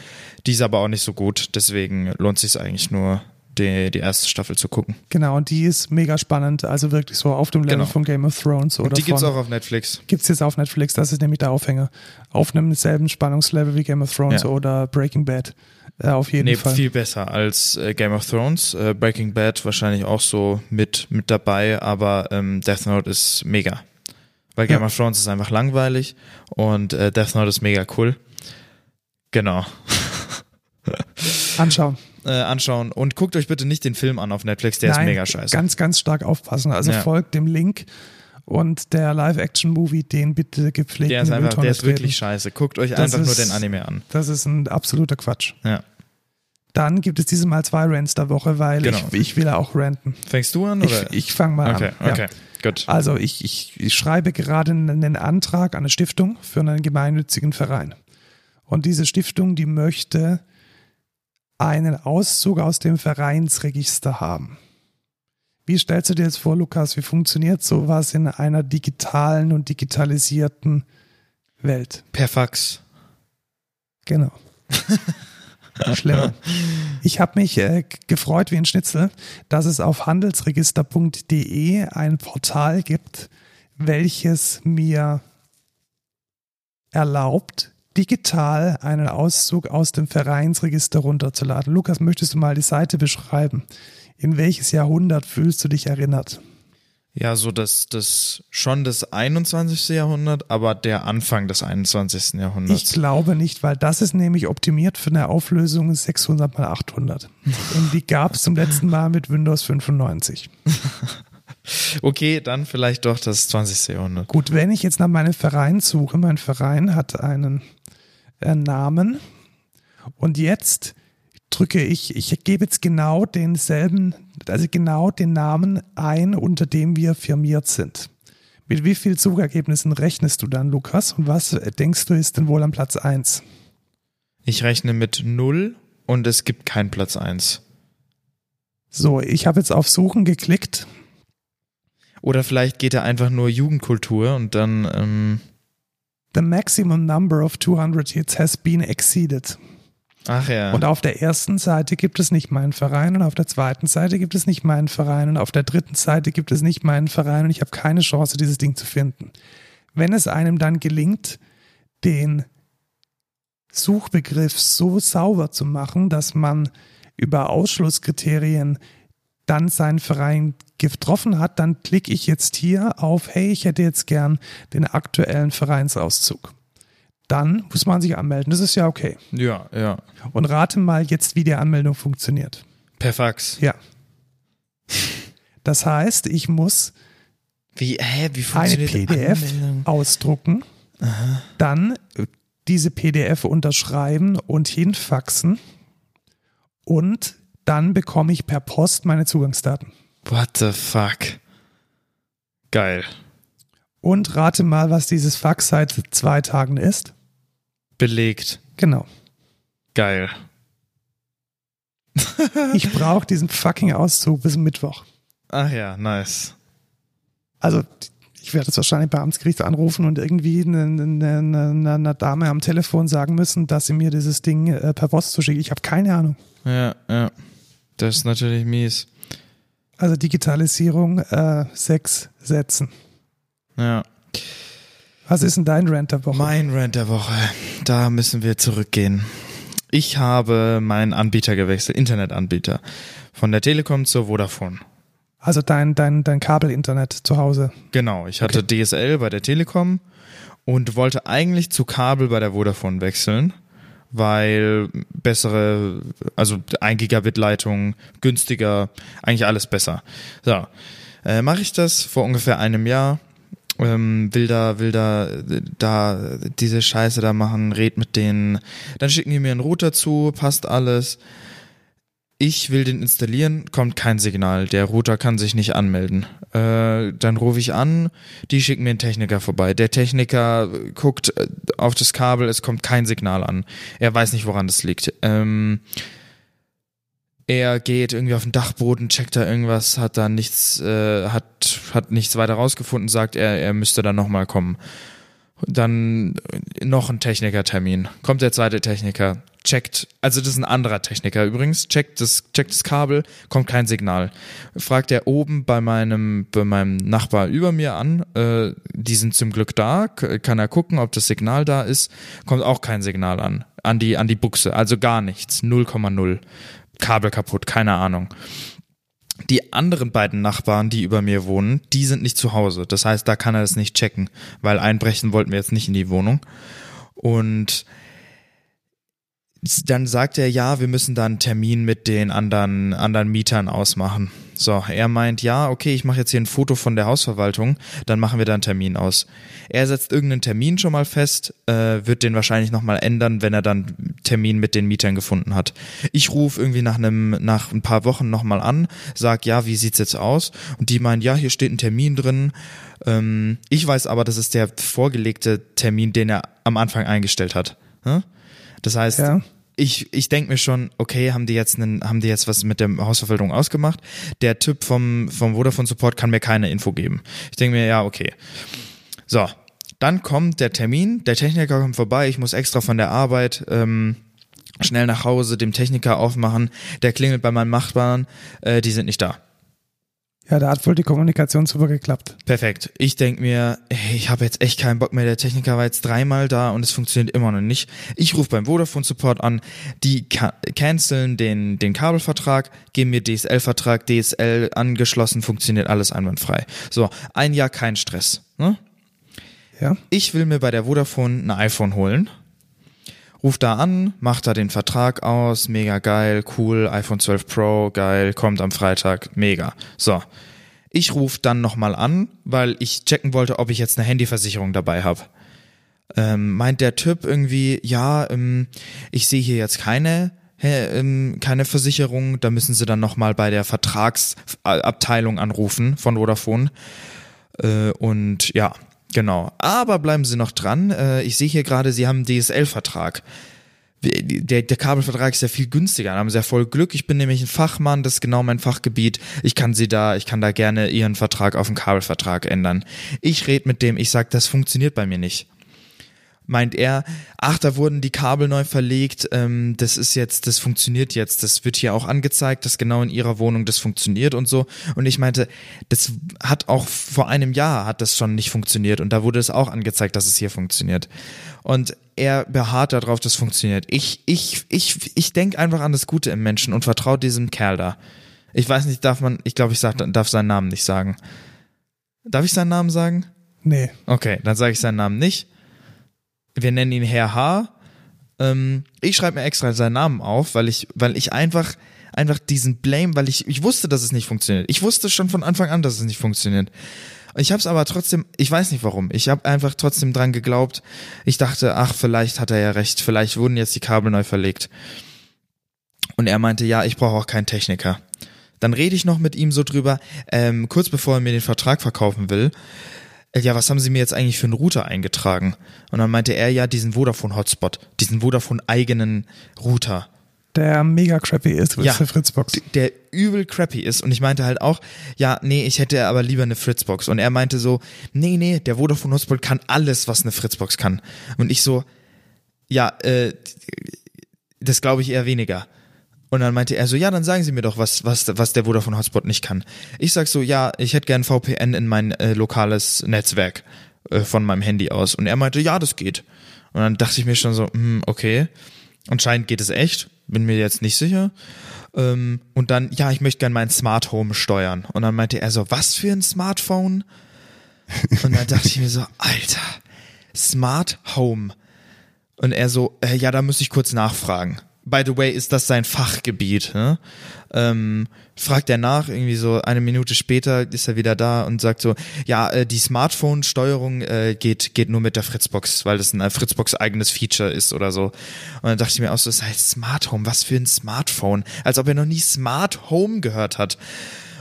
die ist aber auch nicht so gut. Deswegen lohnt sich eigentlich nur, die, die erste Staffel zu gucken. Genau, und die ist mega spannend, also wirklich so auf dem Level Genau. von Game of Thrones oder Und die gibt's von, auch auf Netflix. gibt's jetzt auf Netflix, das ist nämlich der Aufhänger. Auf einem selben Spannungslevel wie Game of Thrones Ja. oder Breaking Bad. Äh, auf jeden Nee, Fall. viel besser als äh, Game of Thrones. Äh, Breaking Bad wahrscheinlich auch so mit, mit dabei, aber ähm, Death Note ist mega. Weil Game Ja. of Thrones ist einfach langweilig und äh, Death Note ist mega cool. Genau. Anschauen. Äh, anschauen und guckt euch bitte nicht den Film an auf Netflix, der Nein, ist mega scheiße. Ganz, ganz stark aufpassen. Also Ja. folgt dem Link und der Live-Action-Movie, den bitte gepflegt der ist einfach, der ist wirklich scheiße. Guckt euch Das einfach nur ist- den Anime an. Das ist ein absoluter Quatsch. Ja. Dann gibt es dieses Mal zwei Rants der Woche, weil Genau. ich, ich will auch ranten. Fängst du an Ich, oder? ich fange mal okay, an. Ja. okay, gut. Also ich, ich, ich schreibe gerade einen Antrag an eine Stiftung für einen gemeinnützigen Verein. Und diese Stiftung, die möchte einen Auszug aus dem Vereinsregister haben. Wie stellst du dir jetzt vor, Lukas, wie funktioniert sowas in einer digitalen und digitalisierten Welt? Per Fax. Genau. Schlimmer. Ich habe mich äh, gefreut wie ein Schnitzel, dass es auf handelsregister.de ein Portal gibt, welches mir erlaubt, digital einen Auszug aus dem Vereinsregister runterzuladen. Lukas, möchtest du mal die Seite beschreiben? In welches Jahrhundert fühlst du dich erinnert? Ja, so das, das schon das 21. Jahrhundert, aber der Anfang des 21. Jahrhunderts. Ich glaube nicht, weil das ist nämlich optimiert für eine Auflösung 600 mal 800. Und die gab es zum letzten Mal mit Windows 95. okay, dann vielleicht doch das 20. Jahrhundert. Gut, wenn ich jetzt nach meinem Verein suche, mein Verein hat einen äh, Namen und jetzt drücke ich, ich gebe jetzt genau denselben, also genau den Namen ein, unter dem wir firmiert sind. Mit wie vielen Suchergebnissen rechnest du dann, Lukas? Und was denkst du ist denn wohl am Platz 1? Ich rechne mit 0 und es gibt keinen Platz 1. So, ich habe jetzt auf Suchen geklickt. Oder vielleicht geht er einfach nur Jugendkultur und dann. Ähm The maximum number of 200 hits has been exceeded. Ach ja. Und auf der ersten Seite gibt es nicht meinen Verein und auf der zweiten Seite gibt es nicht meinen Verein und auf der dritten Seite gibt es nicht meinen Verein und ich habe keine Chance, dieses Ding zu finden. Wenn es einem dann gelingt, den Suchbegriff so sauber zu machen, dass man über Ausschlusskriterien dann seinen Verein getroffen hat, dann klicke ich jetzt hier auf, hey, ich hätte jetzt gern den aktuellen Vereinsauszug dann muss man sich anmelden. Das ist ja okay. Ja, ja. Und rate mal jetzt, wie die Anmeldung funktioniert. Per Fax. Ja. Das heißt, ich muss wie, hä, wie eine PDF Anmeldung? ausdrucken, Aha. dann diese PDF unterschreiben und hinfaxen und dann bekomme ich per Post meine Zugangsdaten. What the fuck? Geil. Und rate mal, was dieses Fax seit zwei Tagen ist belegt. Genau. Geil. ich brauche diesen fucking Auszug bis Mittwoch. Ach ja, nice. Also, ich werde jetzt wahrscheinlich beim Amtsgericht anrufen und irgendwie einer eine, eine, eine, Dame am Telefon sagen müssen, dass sie mir dieses Ding äh, per Post zuschickt. Ich habe keine Ahnung. Ja, ja. Das ist natürlich mies. Also Digitalisierung, äh, sechs Sätzen. Ja. Was ist denn dein Rant der Woche? Mein Rant der Woche. Da müssen wir zurückgehen. Ich habe meinen Anbieter gewechselt, Internetanbieter. Von der Telekom zur Vodafone. Also dein, dein, dein Kabelinternet zu Hause. Genau, ich hatte okay. DSL bei der Telekom und wollte eigentlich zu Kabel bei der Vodafone wechseln, weil bessere, also 1 Gigabit Leitung, günstiger, eigentlich alles besser. So, äh, mache ich das vor ungefähr einem Jahr ähm, will da, will da, da diese Scheiße da machen, red mit denen. Dann schicken die mir einen Router zu, passt alles. Ich will den installieren, kommt kein Signal. Der Router kann sich nicht anmelden. Äh, dann rufe ich an, die schicken mir einen Techniker vorbei. Der Techniker guckt äh, auf das Kabel, es kommt kein Signal an. Er weiß nicht, woran das liegt. Ähm, er geht irgendwie auf den Dachboden, checkt da irgendwas, hat da nichts, äh, hat, hat nichts weiter rausgefunden, sagt er, er müsste dann nochmal kommen. Dann noch ein Technikertermin. Kommt der zweite Techniker, checkt, also das ist ein anderer Techniker übrigens, checkt das, checkt das Kabel, kommt kein Signal. Fragt er oben bei meinem, bei meinem Nachbar über mir an, äh, die sind zum Glück da, kann er gucken, ob das Signal da ist, kommt auch kein Signal an. An die, an die Buchse, also gar nichts, 0,0. Kabel kaputt, keine Ahnung. Die anderen beiden Nachbarn, die über mir wohnen, die sind nicht zu Hause. Das heißt, da kann er es nicht checken, weil einbrechen wollten wir jetzt nicht in die Wohnung. Und dann sagt er, ja, wir müssen da einen Termin mit den anderen, anderen Mietern ausmachen. So, er meint, ja, okay, ich mache jetzt hier ein Foto von der Hausverwaltung, dann machen wir da einen Termin aus. Er setzt irgendeinen Termin schon mal fest, äh, wird den wahrscheinlich nochmal ändern, wenn er dann Termin mit den Mietern gefunden hat. Ich rufe irgendwie nach einem, nach ein paar Wochen nochmal an, sag, ja, wie sieht's jetzt aus? Und die meinen, ja, hier steht ein Termin drin. Ähm, ich weiß aber, das ist der vorgelegte Termin, den er am Anfang eingestellt hat. Hm? Das heißt, ja. ich, ich denke mir schon, okay, haben die jetzt einen, haben die jetzt was mit der Hausverwaltung ausgemacht? Der Typ vom, vom Vodafone Support kann mir keine Info geben. Ich denke mir, ja, okay. So, dann kommt der Termin, der Techniker kommt vorbei, ich muss extra von der Arbeit ähm, schnell nach Hause, dem Techniker aufmachen, der klingelt bei meinen Nachbarn, äh, die sind nicht da. Ja, da hat wohl die Kommunikation super geklappt. Perfekt. Ich denk mir, ey, ich habe jetzt echt keinen Bock mehr. Der Techniker war jetzt dreimal da und es funktioniert immer noch nicht. Ich rufe beim Vodafone Support an, die ca canceln den, den Kabelvertrag, geben mir DSL-Vertrag, DSL angeschlossen, funktioniert alles einwandfrei. So, ein Jahr kein Stress. Ne? Ja. Ich will mir bei der Vodafone ein iPhone holen. Ruf da an, macht da den Vertrag aus, mega geil, cool, iPhone 12 Pro, geil, kommt am Freitag, mega. So. Ich rufe dann nochmal an, weil ich checken wollte, ob ich jetzt eine Handyversicherung dabei habe. Ähm, meint der Typ irgendwie, ja, ähm, ich sehe hier jetzt keine, hä, ähm, keine Versicherung, da müssen sie dann nochmal bei der Vertragsabteilung anrufen von Vodafone. Äh, und ja, Genau. Aber bleiben Sie noch dran. Äh, ich sehe hier gerade, Sie haben einen DSL-Vertrag. Der, der Kabelvertrag ist ja viel günstiger. Da haben Sie ja voll Glück. Ich bin nämlich ein Fachmann, das ist genau mein Fachgebiet. Ich kann Sie da, ich kann da gerne Ihren Vertrag auf einen Kabelvertrag ändern. Ich rede mit dem, ich sag, das funktioniert bei mir nicht meint er, ach, da wurden die Kabel neu verlegt, ähm, das ist jetzt, das funktioniert jetzt, das wird hier auch angezeigt, dass genau in ihrer Wohnung das funktioniert und so. Und ich meinte, das hat auch vor einem Jahr hat das schon nicht funktioniert und da wurde es auch angezeigt, dass es hier funktioniert. Und er beharrt darauf, dass es funktioniert. Ich, ich, ich, ich denke einfach an das Gute im Menschen und vertraue diesem Kerl da. Ich weiß nicht, darf man, ich glaube, ich sag, darf seinen Namen nicht sagen. Darf ich seinen Namen sagen? Nee. Okay, dann sage ich seinen Namen nicht wir nennen ihn Herr H. Ähm, ich schreibe mir extra seinen Namen auf, weil ich, weil ich einfach, einfach diesen Blame, weil ich, ich wusste, dass es nicht funktioniert. Ich wusste schon von Anfang an, dass es nicht funktioniert. Ich habe es aber trotzdem, ich weiß nicht warum. Ich habe einfach trotzdem dran geglaubt. Ich dachte, ach, vielleicht hat er ja recht. Vielleicht wurden jetzt die Kabel neu verlegt. Und er meinte, ja, ich brauche auch keinen Techniker. Dann rede ich noch mit ihm so drüber, ähm, kurz bevor er mir den Vertrag verkaufen will. Äh, ja, was haben Sie mir jetzt eigentlich für einen Router eingetragen? Und dann meinte er ja diesen Vodafone Hotspot, diesen Vodafone eigenen Router. Der mega crappy ist, ja, der Fritzbox. Der übel crappy ist. Und ich meinte halt auch, ja, nee, ich hätte aber lieber eine Fritzbox. Und er meinte so, nee, nee, der Vodafone Hotspot kann alles, was eine Fritzbox kann. Und ich so, ja, äh, das glaube ich eher weniger. Und dann meinte er so, ja, dann sagen Sie mir doch, was, was, was der Vodafone Hotspot nicht kann. Ich sag so, ja, ich hätte gern VPN in mein äh, lokales Netzwerk äh, von meinem Handy aus. Und er meinte, ja, das geht. Und dann dachte ich mir schon so, hm, okay. Anscheinend geht es echt. Bin mir jetzt nicht sicher. Ähm, und dann, ja, ich möchte gern mein Smart Home steuern. Und dann meinte er so, was für ein Smartphone? Und dann dachte ich mir so, Alter, Smart Home. Und er so, äh, ja, da muss ich kurz nachfragen by the way, ist das sein Fachgebiet. Ne? Ähm, fragt er nach, irgendwie so eine Minute später ist er wieder da und sagt so, ja, äh, die Smartphone-Steuerung äh, geht, geht nur mit der Fritzbox, weil das ein äh, Fritzbox eigenes Feature ist oder so. Und dann dachte ich mir auch so, das heißt Smart Home, was für ein Smartphone? Als ob er noch nie Smart Home gehört hat.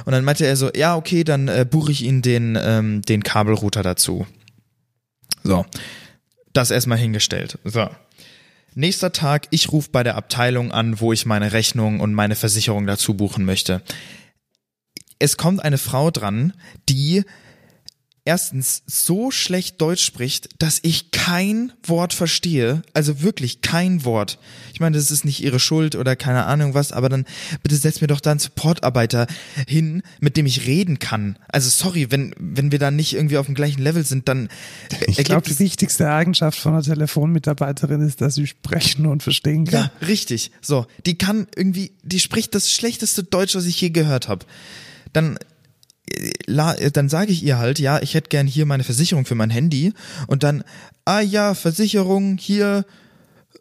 Und dann meinte er so, ja, okay, dann äh, buche ich ihn den, ähm, den Kabelrouter dazu. So. Das erstmal hingestellt. So. Nächster Tag, ich rufe bei der Abteilung an, wo ich meine Rechnung und meine Versicherung dazu buchen möchte. Es kommt eine Frau dran, die erstens so schlecht Deutsch spricht, dass ich kein Wort verstehe. Also wirklich kein Wort. Ich meine, das ist nicht ihre Schuld oder keine Ahnung was, aber dann bitte setz mir doch da einen Supportarbeiter hin, mit dem ich reden kann. Also sorry, wenn, wenn wir da nicht irgendwie auf dem gleichen Level sind, dann. Ich glaube, die wichtigste Eigenschaft von einer Telefonmitarbeiterin ist, dass sie sprechen und verstehen kann. Ja, richtig. So, die kann irgendwie, die spricht das schlechteste Deutsch, was ich je gehört habe. Dann dann sage ich ihr halt, ja, ich hätte gern hier meine Versicherung für mein Handy und dann, ah ja, Versicherung, hier,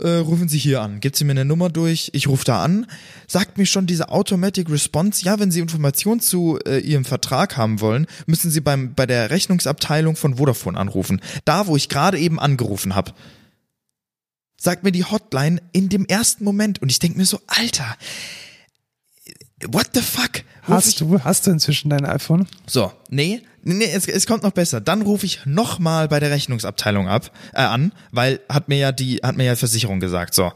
äh, rufen Sie hier an. Gibt sie mir eine Nummer durch, ich rufe da an, sagt mir schon diese Automatic Response, ja, wenn Sie Informationen zu äh, Ihrem Vertrag haben wollen, müssen Sie beim, bei der Rechnungsabteilung von Vodafone anrufen. Da, wo ich gerade eben angerufen habe. Sagt mir die Hotline in dem ersten Moment und ich denke mir so, Alter, what the fuck? Hast du, hast du inzwischen dein iPhone? So, nee, nee, es, es kommt noch besser. Dann rufe ich nochmal bei der Rechnungsabteilung ab, äh, an, weil hat mir ja die, hat mir ja Versicherung gesagt. So.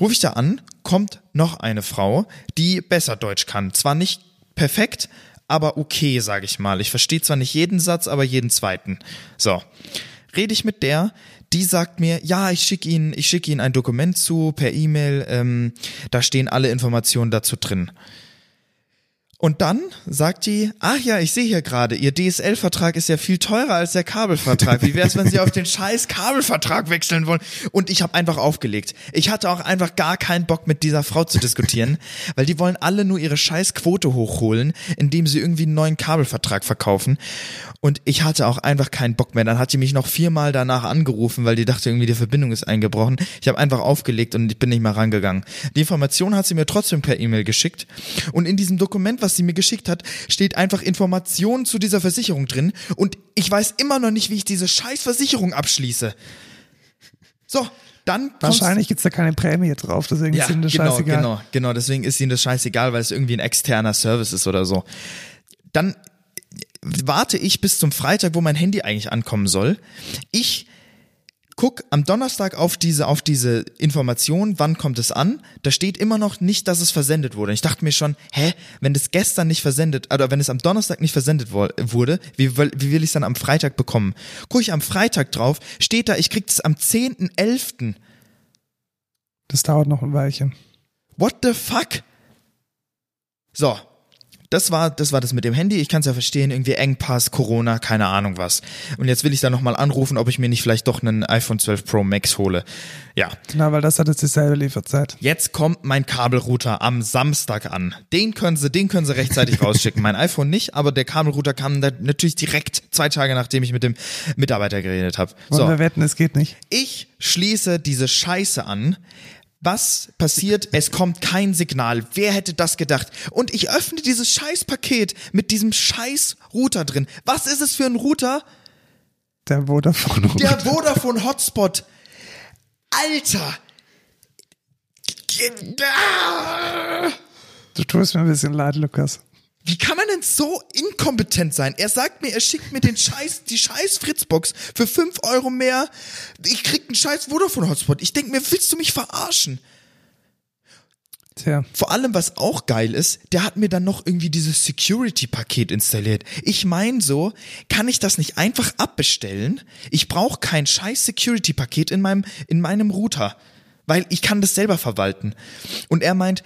Rufe ich da an, kommt noch eine Frau, die besser Deutsch kann. Zwar nicht perfekt, aber okay, sage ich mal. Ich verstehe zwar nicht jeden Satz, aber jeden zweiten. So. Rede ich mit der, die sagt mir, ja, ich schicke Ihnen, ich schicke Ihnen ein Dokument zu per E-Mail, ähm, da stehen alle Informationen dazu drin. Und dann sagt die, ach ja, ich sehe hier gerade, Ihr DSL-Vertrag ist ja viel teurer als der Kabelvertrag. Wie wäre es, wenn Sie auf den scheiß Kabelvertrag wechseln wollen? Und ich habe einfach aufgelegt. Ich hatte auch einfach gar keinen Bock mit dieser Frau zu diskutieren, weil die wollen alle nur ihre scheiß Quote hochholen, indem sie irgendwie einen neuen Kabelvertrag verkaufen. Und ich hatte auch einfach keinen Bock mehr. Dann hat die mich noch viermal danach angerufen, weil die dachte irgendwie, die Verbindung ist eingebrochen. Ich habe einfach aufgelegt und ich bin nicht mehr rangegangen. Die Information hat sie mir trotzdem per E-Mail geschickt. Und in diesem Dokument, was sie mir geschickt hat, steht einfach Informationen zu dieser Versicherung drin. Und ich weiß immer noch nicht, wie ich diese scheiß Versicherung abschließe. So, dann Wahrscheinlich gibt's da keine Prämie drauf, deswegen ja, ist ihnen das genau, scheißegal. genau, genau. Deswegen ist ihnen das scheißegal, weil es irgendwie ein externer Service ist oder so. Dann warte ich bis zum Freitag, wo mein Handy eigentlich ankommen soll. Ich guck am Donnerstag auf diese, auf diese Information, wann kommt es an. Da steht immer noch nicht, dass es versendet wurde. Ich dachte mir schon, hä, wenn das gestern nicht versendet, oder wenn es am Donnerstag nicht versendet wo- wurde, wie, will- wie will ich es dann am Freitag bekommen? Guck ich am Freitag drauf, steht da, ich krieg es am 10.11. Das dauert noch ein Weilchen. What the fuck? So. Das war, das war das mit dem Handy. Ich kann es ja verstehen, irgendwie Engpass, Corona, keine Ahnung was. Und jetzt will ich da nochmal anrufen, ob ich mir nicht vielleicht doch einen iPhone 12 Pro Max hole. Ja. Genau, weil das hat jetzt dieselbe Lieferzeit. Jetzt kommt mein Kabelrouter am Samstag an. Den können sie, den können sie rechtzeitig rausschicken. Mein iPhone nicht, aber der Kabelrouter kam da natürlich direkt zwei Tage nachdem ich mit dem Mitarbeiter geredet habe. So. wir wetten, es geht nicht. Ich schließe diese Scheiße an. Was passiert? Es kommt kein Signal. Wer hätte das gedacht? Und ich öffne dieses Scheißpaket mit diesem scheiß Router drin. Was ist es für ein Router? Der Vodafone Der Vodafone Hotspot. Alter. Du tust mir ein bisschen leid, Lukas. Wie kann man denn so inkompetent sein? Er sagt mir, er schickt mir den Scheiß, die Scheiß Fritzbox für 5 Euro mehr. Ich krieg einen Scheiß Vodafone Hotspot. Ich denk mir, willst du mich verarschen? Tja, Vor allem, was auch geil ist, der hat mir dann noch irgendwie dieses Security-Paket installiert. Ich mein so, kann ich das nicht einfach abbestellen? Ich brauche kein scheiß Security-Paket in meinem, in meinem Router. Weil ich kann das selber verwalten. Und er meint,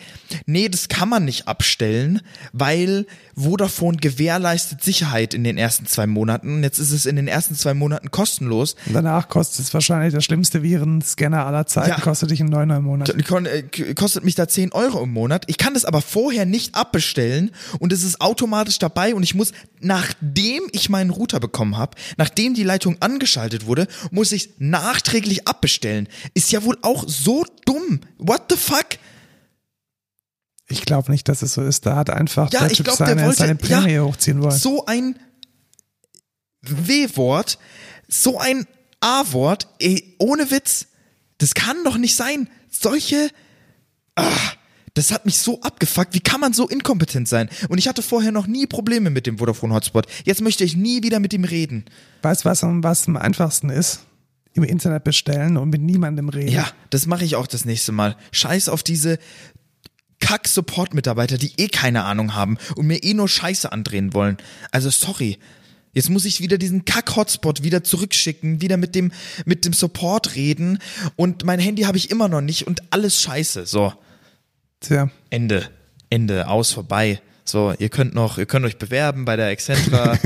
nee, das kann man nicht abstellen, weil Vodafone gewährleistet Sicherheit in den ersten zwei Monaten. Und jetzt ist es in den ersten zwei Monaten kostenlos. und danach kostet es wahrscheinlich der schlimmste Virenscanner aller Zeiten, Ja. kostet dich einen Neuner im Monat. Äh, kostet mich da 10 Euro im Monat. Ich kann das aber vorher nicht abbestellen und es ist automatisch dabei und ich muss, nachdem ich meinen Router bekommen habe, nachdem die Leitung angeschaltet wurde, muss ich nachträglich abbestellen. Ist ja wohl auch so dumm. What the fuck? Ich glaube nicht, dass es so ist. Da hat einfach Ja, der Typ glaub, der seine, wollte- seine Prämie ja. hochziehen wollen. So ein W-Wort, so ein A-Wort, ey, ohne Witz. Das kann doch nicht sein. Solche, ah, das hat mich so abgefuckt. Wie kann man so inkompetent sein? Und ich hatte vorher noch nie Probleme mit dem Vodafone Hotspot. Jetzt möchte ich nie wieder mit ihm reden. Weißt du, was, was am einfachsten ist? Im Internet bestellen und mit niemandem reden. Ja, das mache ich auch das nächste Mal. Scheiß auf diese Kack-Support-Mitarbeiter, die eh keine Ahnung haben und mir eh nur Scheiße andrehen wollen. Also sorry. Jetzt muss ich wieder diesen Kack-Hotspot wieder zurückschicken, wieder mit dem, mit dem Support reden und mein Handy habe ich immer noch nicht und alles scheiße. So, Tja, Ende. Ende, aus, vorbei. So, ihr könnt noch, ihr könnt euch bewerben bei der Excentra.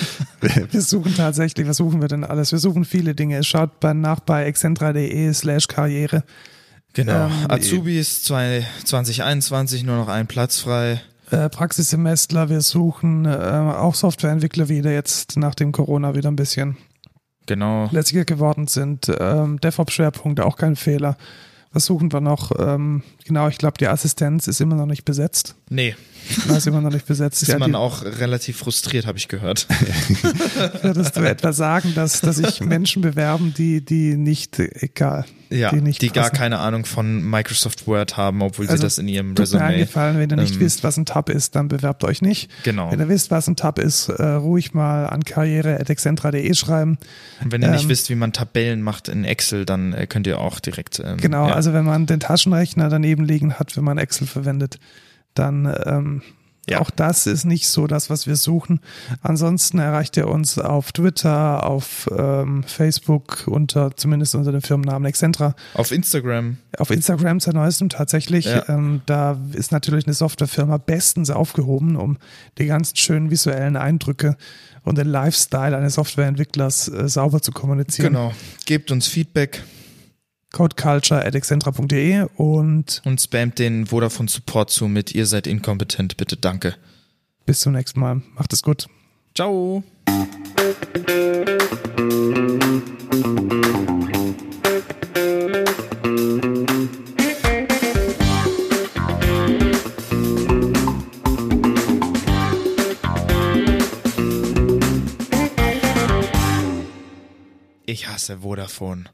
wir suchen tatsächlich, was suchen wir denn alles? Wir suchen viele Dinge. Schaut bei, nach bei excentra.de slash karriere. Genau. Ähm, Azubis zwei- 2021, nur noch ein Platz frei. Äh, Praxissemestler, wir suchen äh, auch Softwareentwickler wieder jetzt nach dem Corona wieder ein bisschen Genau. lässiger geworden sind. Ähm, DevOps-Schwerpunkt, auch kein Fehler. Was suchen wir noch? Ähm, genau, ich glaube, die Assistenz ist immer noch nicht besetzt. Nee, Ist immer noch nicht besetzt. ist Ja, man die, auch relativ frustriert, habe ich gehört. würdest du etwa sagen, dass, dass sich Menschen bewerben, die, die nicht, egal, Ja, die die, nicht gar passen? keine Ahnung von Microsoft Word haben, obwohl Also, sie das in ihrem Tut mir Resume. eingefallen, wenn ihr nicht ähm, wisst, was ein Tab ist, dann bewerbt euch nicht. Genau. Wenn ihr wisst, was ein Tab ist, äh, ruhig mal an karriere.excentra.de schreiben. Und wenn ihr nicht ähm, wisst, wie man Tabellen macht in Excel, dann äh, könnt ihr auch direkt. Ähm, Genau, ja. also wenn man den Taschenrechner daneben liegen hat, wenn man Excel verwendet, dann ähm, Ja. Auch das ist nicht so das, was wir suchen. Ansonsten erreicht ihr uns auf Twitter, auf ähm, Facebook unter zumindest unter dem Firmennamen Excentra. Auf Instagram. Auf Instagram seit neuestem tatsächlich. Ja. Ähm, da ist natürlich eine Softwarefirma bestens aufgehoben, um die ganzen schönen visuellen Eindrücke und den Lifestyle eines Softwareentwicklers äh, sauber zu kommunizieren. Genau. Gebt uns Feedback codeculture.excentra.de und und spamt den Vodafone Support zu mit ihr seid inkompetent, bitte danke. bis zum nächsten Mal. Macht es gut. Ciao. Ich hasse Vodafone.